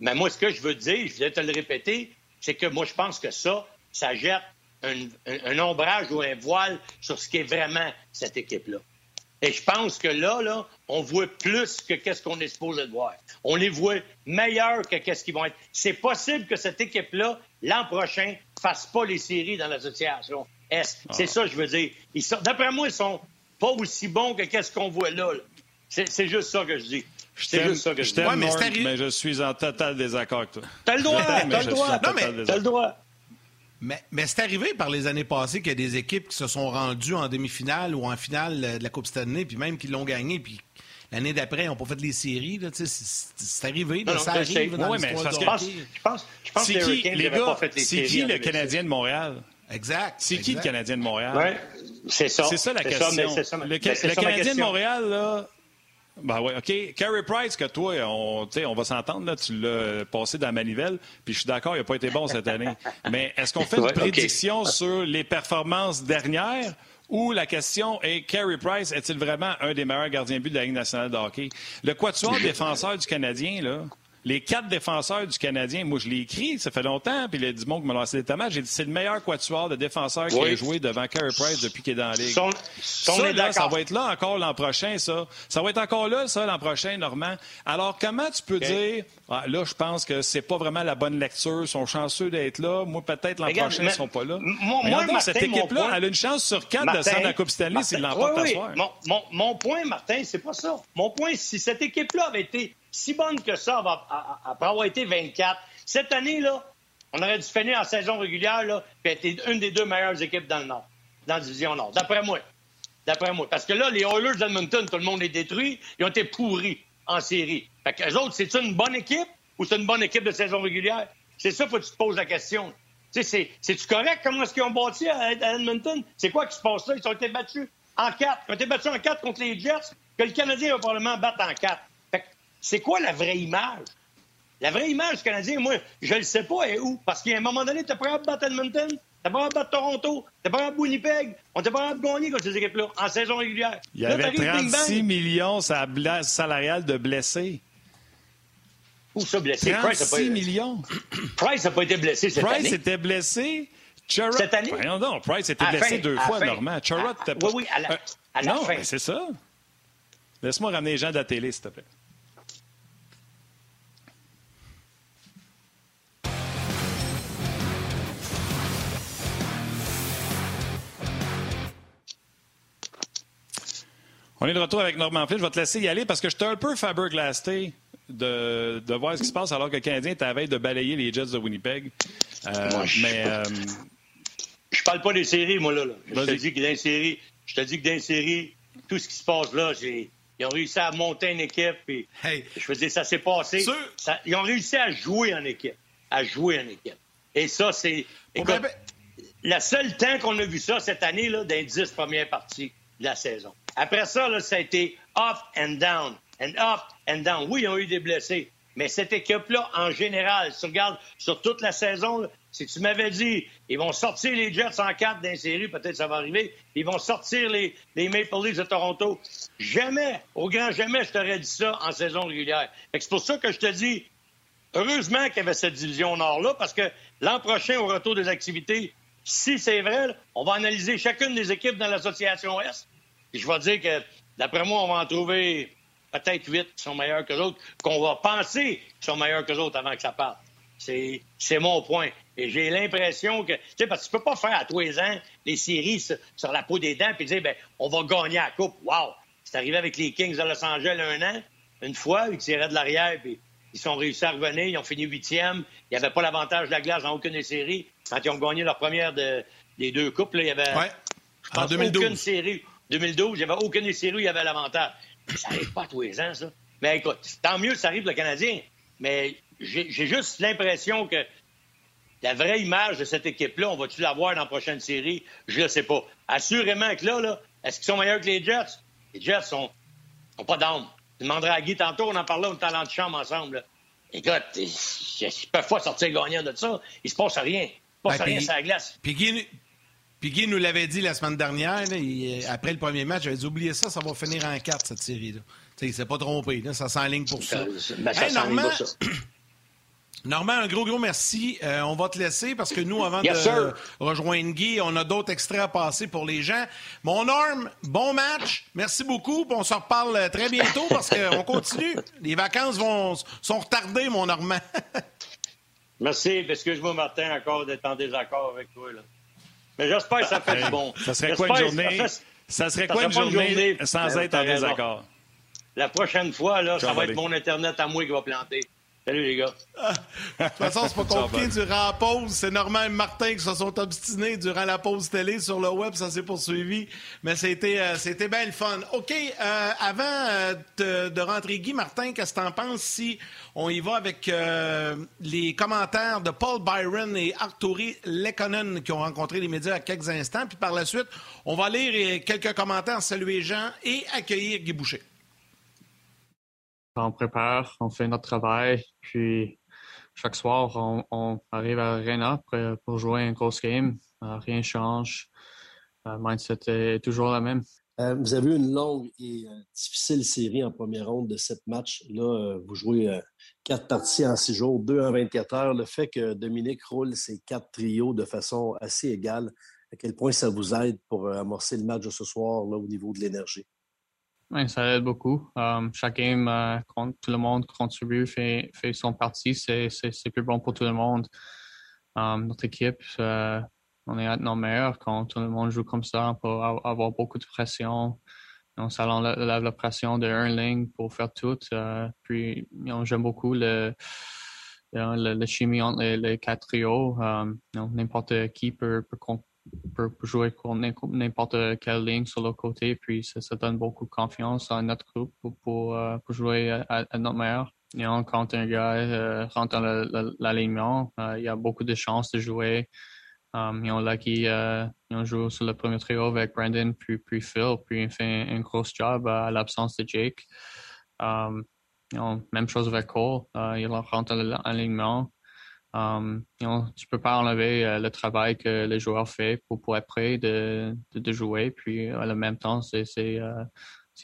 Mais moi, ce que je veux dire, je vais te le répéter, c'est que moi, je pense que ça, ça jette un, ombrage ou un voile sur ce qui est vraiment cette équipe-là. Et je pense que là, là, on voit plus que qu'est-ce qu'on est supposé de voir. On les voit meilleurs que qu'est-ce qu'ils vont être. C'est possible que cette équipe-là, l'an prochain, fasse pas les séries dans l'association Est. C'est ah. ça, je veux dire. D'après moi, ils sont pas aussi bons que qu'est-ce qu'on voit là. C'est juste ça que je dis. C'est juste ça que je, dis. mais, je suis en total désaccord avec toi. T'as le droit, t'as le droit. Non, mais t'as le droit. Mais, c'est arrivé par les années passées qu'il y a des équipes qui se sont rendues en demi-finale ou en finale de la Coupe Stanley, puis même qui l'ont gagné, puis l'année d'après, ils n'ont pas fait les séries. C'est arrivé, ça arrive dans oui, mais je pense, je pense, je pense que qui, les gars, C'est qui le Canadien de Montréal? Exact. C'est qui le Canadien de Montréal? Oui, c'est ça. C'est ça la question. le, Canadien de Montréal, là, ben oui, OK. Carey Price, que toi, on, on va s'entendre, là, tu l'as passé dans la manivelle, puis je suis d'accord, il n'a pas été bon cette année. Mais est-ce qu'on fait une prédiction sur les performances dernières ou la question est, Carey Price est-il vraiment un des meilleurs gardiens but de la Ligue nationale de hockey? Le quatuor défenseur du Canadien, là, les quatre défenseurs du Canadien, moi, je l'ai écrit, ça fait longtemps, puis il a dit bon que m'a lancé des tomates. J'ai dit c'est le meilleur quatuor de défenseurs qui a joué devant Carey Price depuis qu'il est dans la Ligue. ça, ça va être là encore l'an prochain, ça. Ça va être encore là, ça, l'an prochain, Normand. Alors, comment tu peux dire, ah, là, je pense que c'est pas vraiment la bonne lecture, ils sont chanceux d'être là. Moi, peut-être l'an prochain, ils ne seront pas là. Moi, cette équipe-là, elle a une chance sur quatre de de la Coupe Stanley s'il l'emporte oui, oui. Mon, mon, mon, point, Martin, c'est pas ça. Mon point, si cette équipe-là avait été si bonne que ça après avoir été 24. Cette année, là, on aurait dû finir en saison régulière, puis être une des deux meilleures équipes dans le Nord, dans la division Nord. D'après moi. D'après moi. Parce que là, les Oilers d'Edmonton, tout le monde est détruit. Ils ont été pourris en série. Fait autres, c'est une bonne équipe ou c'est une bonne équipe de saison régulière? C'est ça, faut que tu te poses la question. C'est-tu correct? Comment est-ce qu'ils ont bâti à, Edmonton? C'est quoi qui se passe là? Ils ont été battus en quatre. Ils ont été battus en quatre contre les Jets, que le Canadien va probablement battre en quatre. C'est quoi la vraie image? La vraie image du Canadien, moi, je ne le sais pas, est où? Parce qu'à un moment donné, tu prêt de battre Edmonton, t'es pas de battre Toronto, t'es pas de Winnipeg, on t'es pas de gagner contre ces équipes-là en saison régulière. Il y avait 36 millions salarial de blessés. Où ça, blessé? 36 Price millions. Price n'a pas été blessé cette Price année. Price était blessé. cette année? Non, non, Price était blessé deux fois, Normand. Chara, était pas... Oui, oui, à la, à la non, fin. c'est ça. Laisse-moi ramener les gens de la télé, s'il te plaît. On est de retour avec Normand Flynn. Je vais te laisser y aller parce que j'étais un peu Faber-Glasté de, de, voir ce qui se passe alors que le Canadien est à veille de balayer les Jets de Winnipeg. Euh, je... Mais. Euh... Je parle pas des séries, moi, là. Je te dis que dans les séries, je te dis que dans les séries, tout ce qui se passe là, ils ont réussi à monter une équipe. Et, Je veux dire, ça s'est passé. ils ont réussi à jouer en équipe. À jouer en équipe. Et ça, c'est. Écoute, la seule temps qu'on a vu ça cette année, là, dans les dix premières parties de la saison. Après ça, ça a été up and down, and up and down. Oui, ils ont eu des blessés, mais cette équipe-là, en général, si tu regardes sur toute la saison, si tu m'avais dit, ils vont sortir les Jets en quatre d'un série, peut-être ça va arriver, ils vont sortir les, les, Maple Leafs de Toronto. Jamais, au grand jamais, je t'aurais dit ça en saison régulière. C'est pour ça que je te dis, heureusement qu'il y avait cette division Nord-là, parce que l'an prochain, au retour des activités, si c'est vrai, on va analyser chacune des équipes dans l'association Est je vais dire que, d'après moi, on va en trouver peut-être huit qui sont meilleurs que d'autres, qu'on va penser qu'ils sont meilleurs que d'autres avant que ça parte. C'est, mon point. Et j'ai l'impression que, tu sais, parce que tu peux pas faire à tous les ans les séries sur, la peau des dents puis dire, ben, on va gagner la coupe. Wow! C'est arrivé avec les Kings de Los Angeles un an, une fois, ils tiraient de l'arrière puis ils sont réussi à revenir, ils ont fini huitième. Il n'y avait pas l'avantage de la glace dans aucune des séries. Quand ils ont gagné leur première de, des deux coupes, il y avait, ouais. en 2012. aucune série. 2012, il n'y avait aucune des séries où il y avait l'avantage. Ça n'arrive pas tous les ans, ça. Mais écoute, tant mieux que ça arrive le Canadien. Mais j'ai juste l'impression que la vraie image de cette équipe-là, on va-tu la voir dans la prochaine série? Je ne sais pas. Assurément que là, là est-ce qu'ils sont meilleurs que les Jets? Les Jets sont, sont pas d'âme. Tu demanderas à Guy tantôt, on en parlait, on était en de chambre ensemble. Écoute, ils ne peuvent pas sortir gagnant de ça. Il se passe rien. Il se passe ben, rien sur la glace. Puis Guy, puis Guy nous l'avait dit la semaine dernière, après le premier match, il avait dit oubliez ça, ça va finir en 4 cette série-là. Il s'est pas trompé, là, ça s'enligne pour ça. Ben, ça Normand, pour ça. Normand, un gros, gros merci. Euh, on va te laisser parce que nous, avant de rejoindre Guy, on a d'autres extraits à passer pour les gens. Mon Norm, bon match. Merci beaucoup. On se reparle euh, très bientôt parce qu'on continue. Les vacances vont, sont retardées, mon Normand. merci. Excuse-moi, Martin, encore d'être en désaccord avec toi. Là. Mais j'espère que ça fait du bon. Ça serait quoi une journée? Ça, serait quoi une journée, sans être en désaccord? La prochaine fois, là, ça va être mon Internet à moi qui va planter. Salut, les gars. de toute façon, c'est pas compliqué durant la pause. C'est normal Martin qui se sont obstinés durant la pause télé sur le web. Ça s'est poursuivi. Mais c'était, euh, c'était bien le fun. OK. Euh, avant euh, de, rentrer, Guy, Martin, qu'est-ce que tu en penses si on y va avec les commentaires de Paul Byron et Arturi Lekonen qui ont rencontré les médias à quelques instants. Puis par la suite, on va lire quelques commentaires, saluer Jean et accueillir Guy Boucher on prépare, on fait notre travail, puis chaque soir, on, arrive à Arena pour, jouer un gros game. Euh, rien ne change. Le euh, mindset est toujours la même. Euh, vous avez eu une longue et difficile série en première ronde de sept matchs. Là, vous jouez quatre parties en six jours, deux en 24 heures. Le fait que Dominique roule ces quatre trios de façon assez égale, à quel point ça vous aide pour amorcer le match de ce soir là, au niveau de l'énergie? Oui, ça aide beaucoup. Um, chaque game, euh, tout le monde contribue, fait, fait son partie. C'est plus bon pour tout le monde. Um, notre équipe, euh, on est à nos meilleurs quand tout le monde joue comme ça. On peut avoir beaucoup de pression. On s'enlève la, la, pression de Erling pour faire tout. Euh, puis, j'aime beaucoup le, le, chimie entre les, quatre trios. N'importe qui peut, peut, peut jouer n'importe quelle ligne sur le côté, puis ça, donne beaucoup de confiance à notre groupe pour, pour, euh, jouer à, notre meilleur. quand un gars rentre dans l'alignement, il y a beaucoup de chances de jouer. Um, ils ont Lucky, ils joué sur le premier trio avec Brandon, puis, puis Phil, puis il fait un, gros job à l'absence de Jake. Um, même chose avec Cole, il rentre dans l'alignement. Um, tu peux pas enlever euh, le travail que le joueur fait pour, pour être prêt de, de, jouer. Puis en même temps, c'est euh,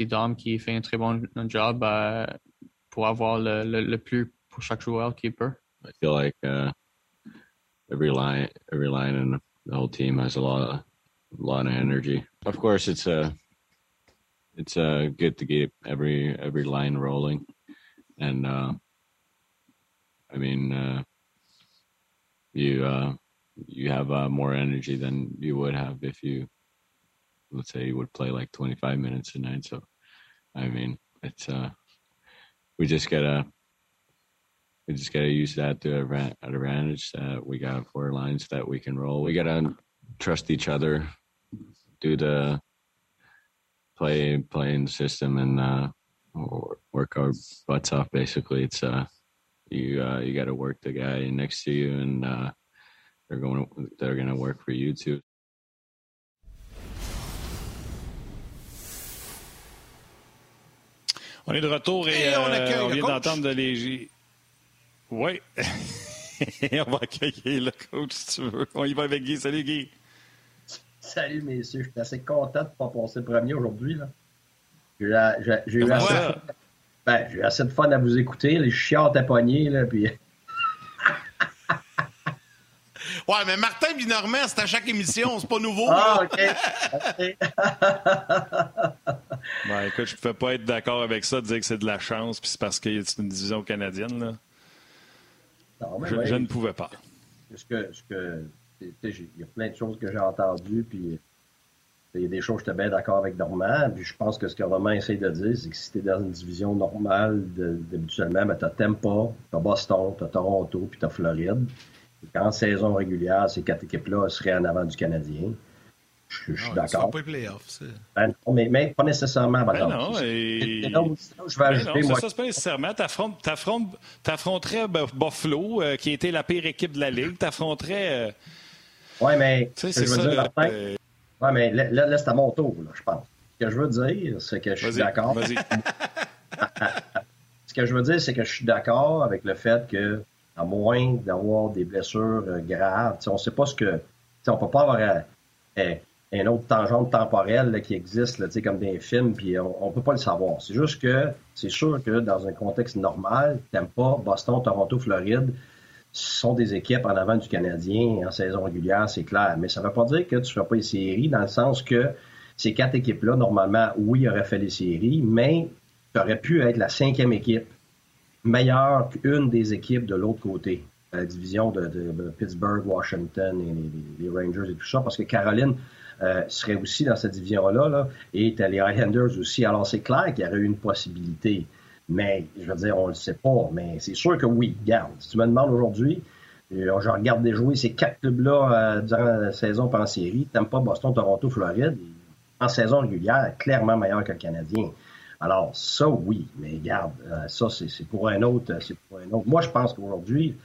Dom qui fait un très bon job euh, pour avoir le, le, le, plus pour chaque joueur qui peut. I feel like uh, every line, every line in the whole team has a lot of, a lot of energy. Of course, it's a uh, it's uh, good to keep every every line rolling, and uh, I mean. You uh, you have uh, more energy than you would have if you let's say you would play like 25 minutes a night. So i mean it's uh we just gotta we just gotta use that to our advantage that we got four lines that we can roll. We gotta trust each other do the play play in the system and uh work our butts off basically. It's uh you uh, you got to work the guy next to you, and uh, they're going to, they're going to work for you too. On est de retour et, et on, euh, on vient d'entendre les. Oui. on va accueillir le coach si tu veux. On y va avec Guy. Salut Guy. Salut messieurs. Je suis assez content de ne pas passer premier aujourd'hui. J'ai eu assez, ben, j'ai assez de fun à vous écouter. Les chiottes à poigner, là, puis... Ouais, mais Martin Binormand, c'est à chaque émission, c'est pas nouveau. Ah, OK. ben, écoute, je pouvais pas être d'accord avec ça, de dire que c'est de la chance, puis c'est parce que c'est une division canadienne, là. Non, mais je, je, ne pouvais pas. Que, que, il y a plein de choses que j'ai entendues, puis il y a des choses, j'étais bien d'accord avec Normand. Puis je pense que ce que Normand essaye de dire, c'est que si tu es dans une division normale d'habituellement, ben, tu as Tampa, tu as Boston, tu as Toronto, puis tu as Floride. Et quand saison régulière, ces quatre équipes-là seraient en avant du Canadien. Je, suis d'accord. pas les playoffs, ben, mais, mais, pas nécessairement. Ben non, et... je vais ajouter, non, moi... ça, c'est pas nécessairement. T'affronterais Buffalo, euh, qui était la pire équipe de la Ligue. T'affronterais... Euh... Oui, mais... Tu sais, c'est ça. Dire, Martin, euh... Oui, mais là, là c'est à mon tour, là, je pense. Ce que je veux dire, c'est que je suis d'accord. Ce que je veux dire, c'est que je suis d'accord avec le fait que, à moins d'avoir des blessures euh, graves, on ne sait pas ce que. On ne peut pas avoir un, euh, un autre tangente temporelle là, qui existe, là, comme des films, puis on ne peut pas le savoir. C'est juste que c'est sûr que dans un contexte normal, t'aimes pas Boston, Toronto, Floride, sont des équipes en avant du Canadien en saison régulière, c'est clair. Mais ça ne veut pas dire que tu ne feras pas les séries, dans le sens que ces quatre équipes-là, normalement, oui, auraient fait les séries, mais tu aurais pu être la cinquième équipe, meilleure qu'une des équipes de l'autre côté, la division de, Pittsburgh, Washington et les, Rangers et tout ça, parce que Caroline euh, serait aussi dans cette division-là, là, et as les Highlanders aussi. Alors c'est clair qu'il y aurait eu une possibilité. Mais, je veux dire, on le sait pas. Mais c'est sûr que oui, garde. Si tu me demandes aujourd'hui, euh, je regarde des jouer ces quatre clubs-là euh, durant la saison par en série. T'aimes pas Boston, Toronto, Floride. En saison régulière, clairement meilleur que le Canadien. Alors, ça, oui. Mais garde, euh, ça, c'est pour un autre. C'est pour un autre. Moi, je pense qu'aujourd'hui,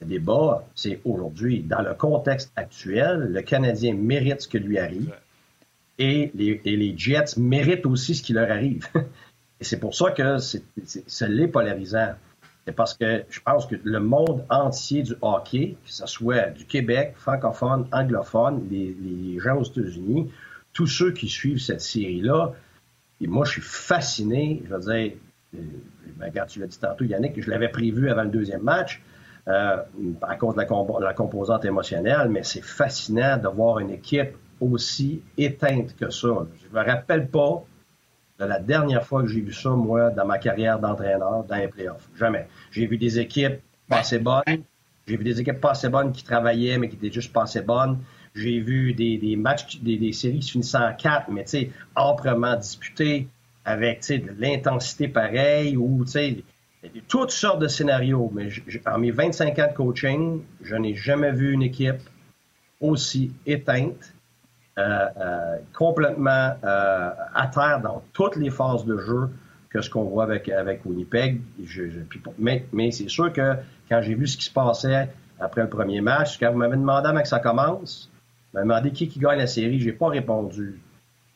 le débat, c'est aujourd'hui. Dans le contexte actuel, le Canadien mérite ce qui lui arrive. Et les, et les Jets méritent aussi ce qui leur arrive. Et c'est pour ça que c'est l'est polarisant. C'est parce que je pense que le monde entier du hockey, que ce soit du Québec, francophone, anglophone, les, gens aux États-Unis, tous ceux qui suivent cette série-là, et moi, je suis fasciné. Je veux dire, euh, ben, regarde, tu l'as dit tantôt, Yannick, je l'avais prévu avant le deuxième match, euh, à cause de la, la composante émotionnelle, mais c'est fascinant de voir une équipe aussi éteinte que ça. Je me rappelle pas de la dernière fois que j'ai vu ça, moi, dans ma carrière d'entraîneur, dans les playoffs. Jamais. J'ai vu des équipes pas assez bonnes. J'ai vu des équipes pas assez bonnes qui travaillaient, mais qui étaient juste pas assez bonnes. J'ai vu des, matchs, des, séries qui se finissant en quatre, mais tu sais, âprement disputés, avec de l'intensité pareille, ou tu sais, toutes sortes de scénarios. Mais en mes 25 ans de coaching, je n'ai jamais vu une équipe aussi éteinte complètement euh, à terre dans toutes les phases de jeu que ce qu'on voit avec, Winnipeg. mais, c'est sûr que quand j'ai vu ce qui se passait après le premier match, quand vous m'avez demandé avant que ça commence, vous m'avez demandé qui, qui gagne la série, j'ai pas répondu.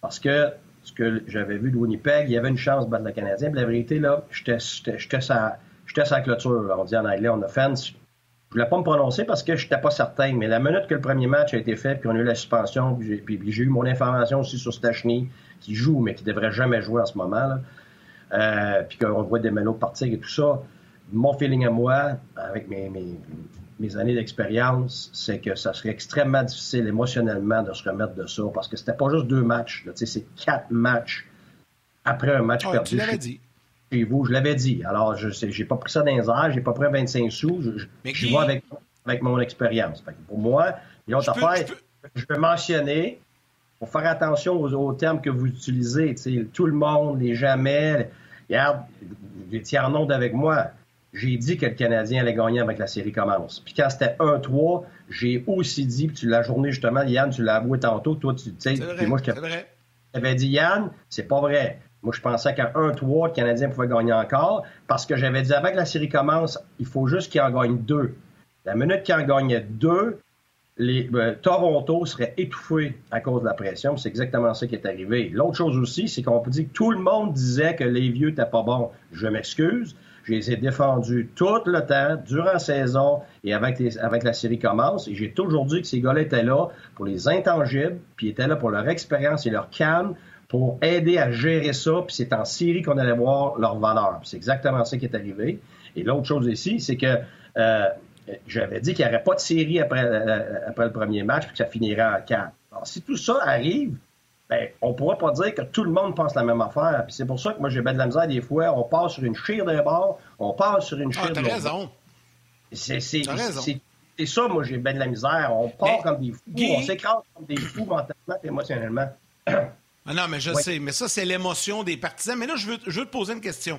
Parce que ce que j'avais vu de Winnipeg, il y avait une chance de battre le Canadien. Mais la vérité, là, j'étais sa, clôture. On dit en anglais, on offense. Je voulais pas me prononcer parce que je n'étais pas certain. Mais la minute que le premier match a été fait, puis on a eu la suspension, puis j'ai eu mon information aussi sur Stachny, qui joue, mais qui devrait jamais jouer en ce moment, là, euh, puis qu'on voit des mélos partir et tout ça, mon feeling à moi, avec mes, mes, années d'expérience, c'est que ça serait extrêmement difficile émotionnellement de se remettre de ça, parce que c'était pas juste deux matchs, c'est quatre matchs après un match perdu. Tu l'avais dit vous, je l'avais dit. Alors, je sais, j'ai pas pris ça dans les airs, j'ai pas pris 25 sous. Je, je, vois avec, avec mon expérience. Pour moi, l'autre affaire, je, peux mentionner, pour faire attention aux, termes que vous utilisez, tout le monde, les jamais. Regarde, vous étiez en onde avec moi. J'ai dit que le Canadien allait gagner avec la série commence. Puis quand c'était 1-3, j'ai aussi dit, puis tu la journée justement, Yann, tu l'as avoué tantôt, toi, tu sais, moi, je t'avais dit, Yann, c'est pas vrai. Moi, je pensais qu'à 1-3, le Canadien pouvait gagner encore parce que j'avais dit avant que la série commence, il faut juste qu'il en gagne deux. La minute qu'il en gagnait deux, euh, Toronto serait étouffé à cause de la pression. C'est exactement ça qui est arrivé. L'autre chose aussi, c'est qu'on peut dire que tout le monde disait que les vieux n'étaient pas bons. Je m'excuse. Je les ai défendus tout le temps, durant la saison et avec, avec la série commence. Et j'ai toujours dit que ces gars-là étaient là pour les intangibles, puis étaient là pour leur expérience et leur calme, pour aider à gérer ça, puis c'est en série qu'on allait voir leur valeur. C'est exactement ça qui est arrivé. Et l'autre chose ici, c'est que euh, j'avais dit qu'il n'y aurait pas de série après, euh, après le premier match, puis que ça finirait en 4. Alors, si tout ça arrive, ben, on ne pourra pas dire que tout le monde pense la même affaire. Puis c'est pour ça que moi, j'ai bien de la misère des fois. On part sur une chire d'un bord, on part sur une chire ah, de raison. C'est ça, moi, j'ai bien de la misère. On part comme des fous, on s'écrase comme des fous mentalement et émotionnellement. Ah non, mais je sais, mais ça, c'est l'émotion des partisans. Mais là, je veux, je veux te poser une question.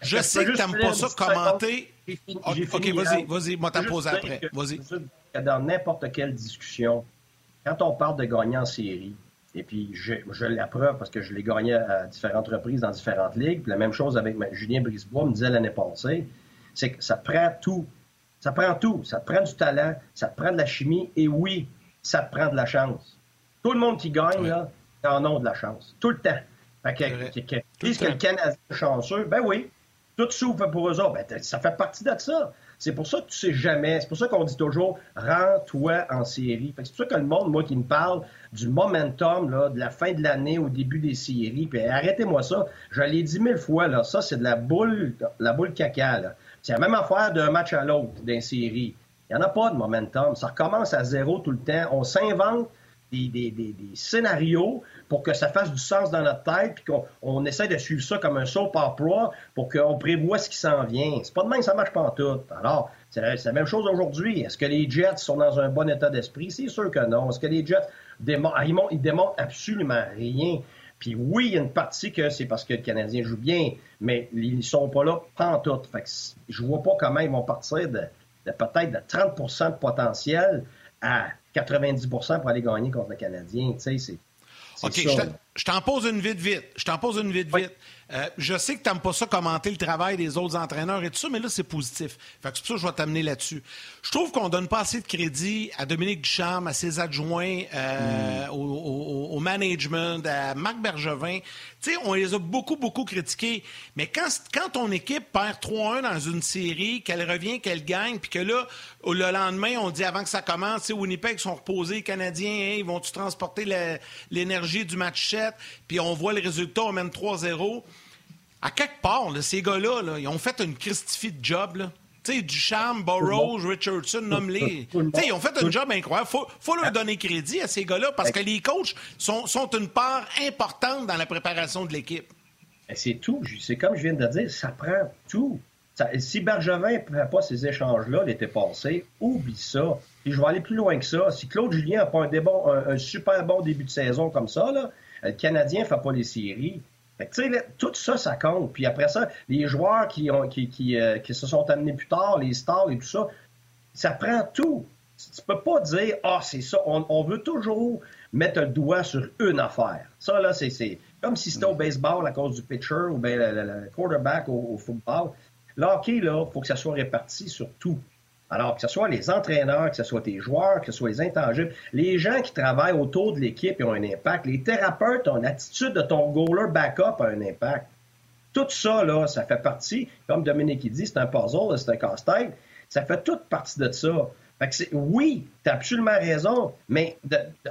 je sais que tu n'aimes pas ça commenter. OK, vas-y, vas-y, moi, t'en pose après. Vas-y. Dans n'importe quelle discussion, quand on parle de gagner en série, et puis je, je l'appreuve parce que je l'ai gagné à différentes reprises dans différentes ligues, puis la même chose avec Julien Brisebois me disait l'année passée, c'est que ça prend tout. Ça prend tout. Ça prend du talent, ça prend de la chimie, et oui, ça prend de la chance. Tout le monde qui gagne, là, en ont de la chance. Tout le temps. Fait que, que, que, le Canadien est chanceux, ben oui, tout souffre pour eux autres. Ben, ça fait partie de ça. C'est pour ça que tu sais jamais. C'est pour ça qu'on dit toujours rends-toi en série. C'est pour ça que le monde, moi, qui me parle du momentum là, de la fin de l'année au début des séries, puis arrêtez-moi ça. Je l'ai dit mille fois, là, ça, c'est de la boule, la boule caca. C'est la même affaire d'un match à l'autre d'une série. Il n'y en a pas de momentum. Ça recommence à zéro tout le temps. On s'invente des, scénarios pour que ça fasse du sens dans notre tête, puis qu'on on essaie de suivre ça comme un soap opera pour qu'on prévoit ce qui s'en vient. C'est pas de même ça marche pas en tout. Alors, c'est la même chose aujourd'hui. Est-ce que les Jets sont dans un bon état d'esprit? C'est sûr que non. Est-ce que les Jets démontrent, ils démontrent absolument rien? Puis oui, il y a une partie que c'est parce que le Canadien joue bien, mais ils sont pas là en tout. Fait que je vois pas comment ils vont partir de, de peut-être de 30% de potentiel à 90% pour aller gagner contre le Canadien. Tu sais, c'est. OK, je t'en pose une vite, vite. Je t'en pose une vite, vite. Euh, je sais que tu n'aimes pas ça commenter le travail des autres entraîneurs et tout ça, mais là, c'est positif. Fait que c'est pour ça que je vais t'amener là-dessus. Je trouve qu'on donne pas assez de crédit à Dominique Ducharme, à ses adjoints, euh, au, management, à Marc Bergevin. Tu sais, on les a beaucoup, beaucoup critiqués. Mais quand, quand ton équipe perd 3-1 dans une série, qu'elle revient, qu'elle gagne, puis que là, le lendemain, on dit avant que ça commence, Winnipeg sont reposés, les Canadiens, hein, ils vont-tu transporter l'énergie du match 7, puis on voit le résultat, on mène 3-0 à quelque part, ces gars-là, ils ont fait une Christifie de job. Là. Tu sais, Duchamp, Burroughs, Richardson, nomme-les. ils ont fait un job incroyable. Il faut, leur donner crédit à ces gars-là parce que les coachs sont, une part importante dans la préparation de l'équipe. C'est tout. C'est comme je viens de dire, ça prend tout. si Bergevin ne pas ces échanges-là l'été passé, oublie ça. Et je vais aller plus loin que ça. Si Claude Julien n'a pas un, un, super bon début de saison comme ça, là, le Canadien ne fait pas les séries tout ça, ça compte. Puis après ça, les joueurs euh, qui, se sont amenés plus tard, les stars et tout ça, ça prend tout. Tu peux pas dire, ah, c'est ça. On, veut toujours mettre le doigt sur une affaire. Ça, là, c'est comme si c'était au baseball à cause du pitcher ou bien le, quarterback au, football. Là, OK, là, il faut que ça soit réparti sur tout. Alors, que ce soit les entraîneurs, que ce soit tes joueurs, que ce soit les intangibles, les gens qui travaillent autour de l'équipe ont un impact. Les thérapeutes, ton attitude de ton goaler backup a un impact. Tout ça, là, ça fait partie, comme Dominique dit, c'est un puzzle, c'est un casse-tête. Ça fait toute partie de ça. Fait que oui, tu as absolument raison, mais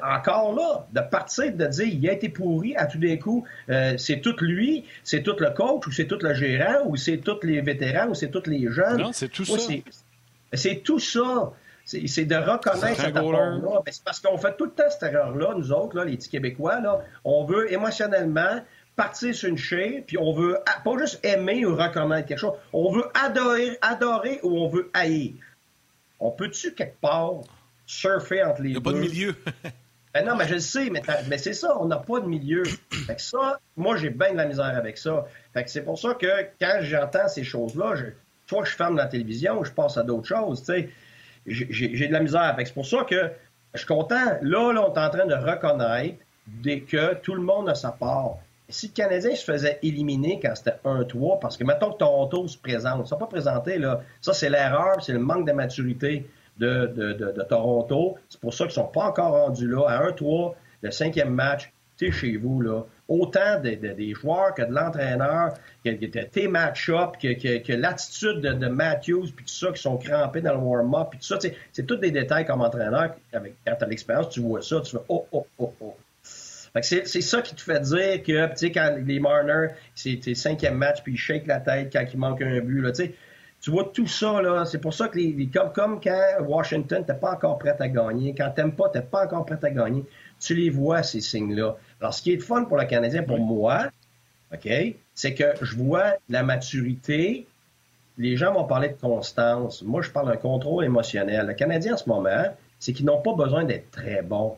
encore là, de partir de dire il a été pourri à tous les coups, euh, c'est tout lui, c'est tout le coach, ou c'est tout le gérant, ou c'est tous les vétérans, ou c'est tous les jeunes. Non, c'est tout ça. C'est tout ça. C'est de reconnaître cette erreur-là. C'est parce qu'on fait tout le temps cette erreur-là, nous autres, là, les petits Québécois. Là, on veut émotionnellement partir sur une chaîne, puis on veut pas juste aimer ou reconnaître quelque chose, on veut adorer, adorer ou on veut haïr. On peut-tu quelque part surfer entre les deux? Il n'y a pas de milieu. ben non, mais je le sais, mais, mais c'est ça, on n'a pas de milieu. Fait que ça, moi, j'ai bien de la misère avec ça. Fait que c'est pour ça que quand j'entends ces choses-là, je, soit je ferme la télévision, je passe à d'autres choses, tu sais. J'ai de la misère. C'est pour ça que je suis content. Là, là, on est en train de reconnaître dès que tout le monde a sa part. Si le Canadien se faisait éliminer quand c'était 1-3, parce que mettons que Toronto se présente, ne sont pas présentés, là, ça c'est l'erreur, c'est le manque de maturité de, de, Toronto. C'est pour ça qu'ils ne sont pas encore rendus là. À 1-3, le cinquième match, tu chez vous, là, autant des joueurs que de l'entraîneur, que, tes match-up, que, que, l'attitude de, Matthews, puis tout ça, qui sont crampés dans le warm-up, puis tout ça, c'est tous des détails comme entraîneur. Avec, quand tu as l'expérience, tu vois ça, tu fais oh, oh, oh, oh. c'est ça qui te fait dire que, tu sais, quand les Marner, c'est cinquième match, puis ils shake la tête quand il manque un but, là, tu sais. Tu vois tout ça, là. C'est pour ça que les, comme, comme quand Washington, t'es pas encore prêt à gagner. Quand t'aimes pas, t'es pas encore prêt à gagner. Tu les vois, ces signes-là. Alors, ce qui est fun pour le Canadien, pour moi, OK, c'est que je vois la maturité. Les gens vont parler de constance. Moi, je parle d'un contrôle émotionnel. Le Canadien, en ce moment, c'est qu'ils n'ont pas besoin d'être très bons.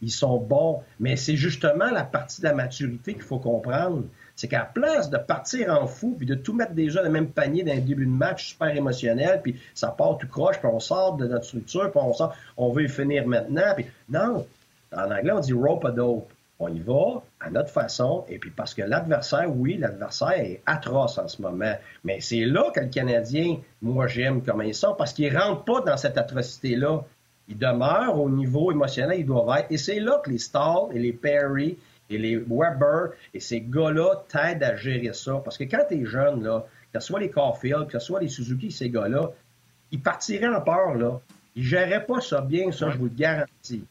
Ils sont bons, mais c'est justement la partie de la maturité qu'il faut comprendre. C'est qu'à place de partir en fou, puis de tout mettre déjà dans le même panier d'un début de match super émotionnel, puis ça part tout croche, puis on sort de notre structure, puis on sort, on veut y finir maintenant. Puis non, en anglais, on dit rope a dope. On y va à notre façon, et puis parce que l'adversaire, oui, l'adversaire est atroce en ce moment, mais c'est là que le Canadien, moi j'aime comment ils sont, parce qu'ils ne rentrent pas dans cette atrocité-là. Ils demeurent au niveau émotionnel, ils doivent être, et c'est là que les Stall et les Perry et les Weber et ces gars-là t'aident à gérer ça. Parce que quand tu es jeune, là, que ce soit les Caulfield, que ce soit les Suzuki, ces gars-là, ils partiraient en peur, là. Ils ne géreraient pas ça bien, ça, je vous le garantis.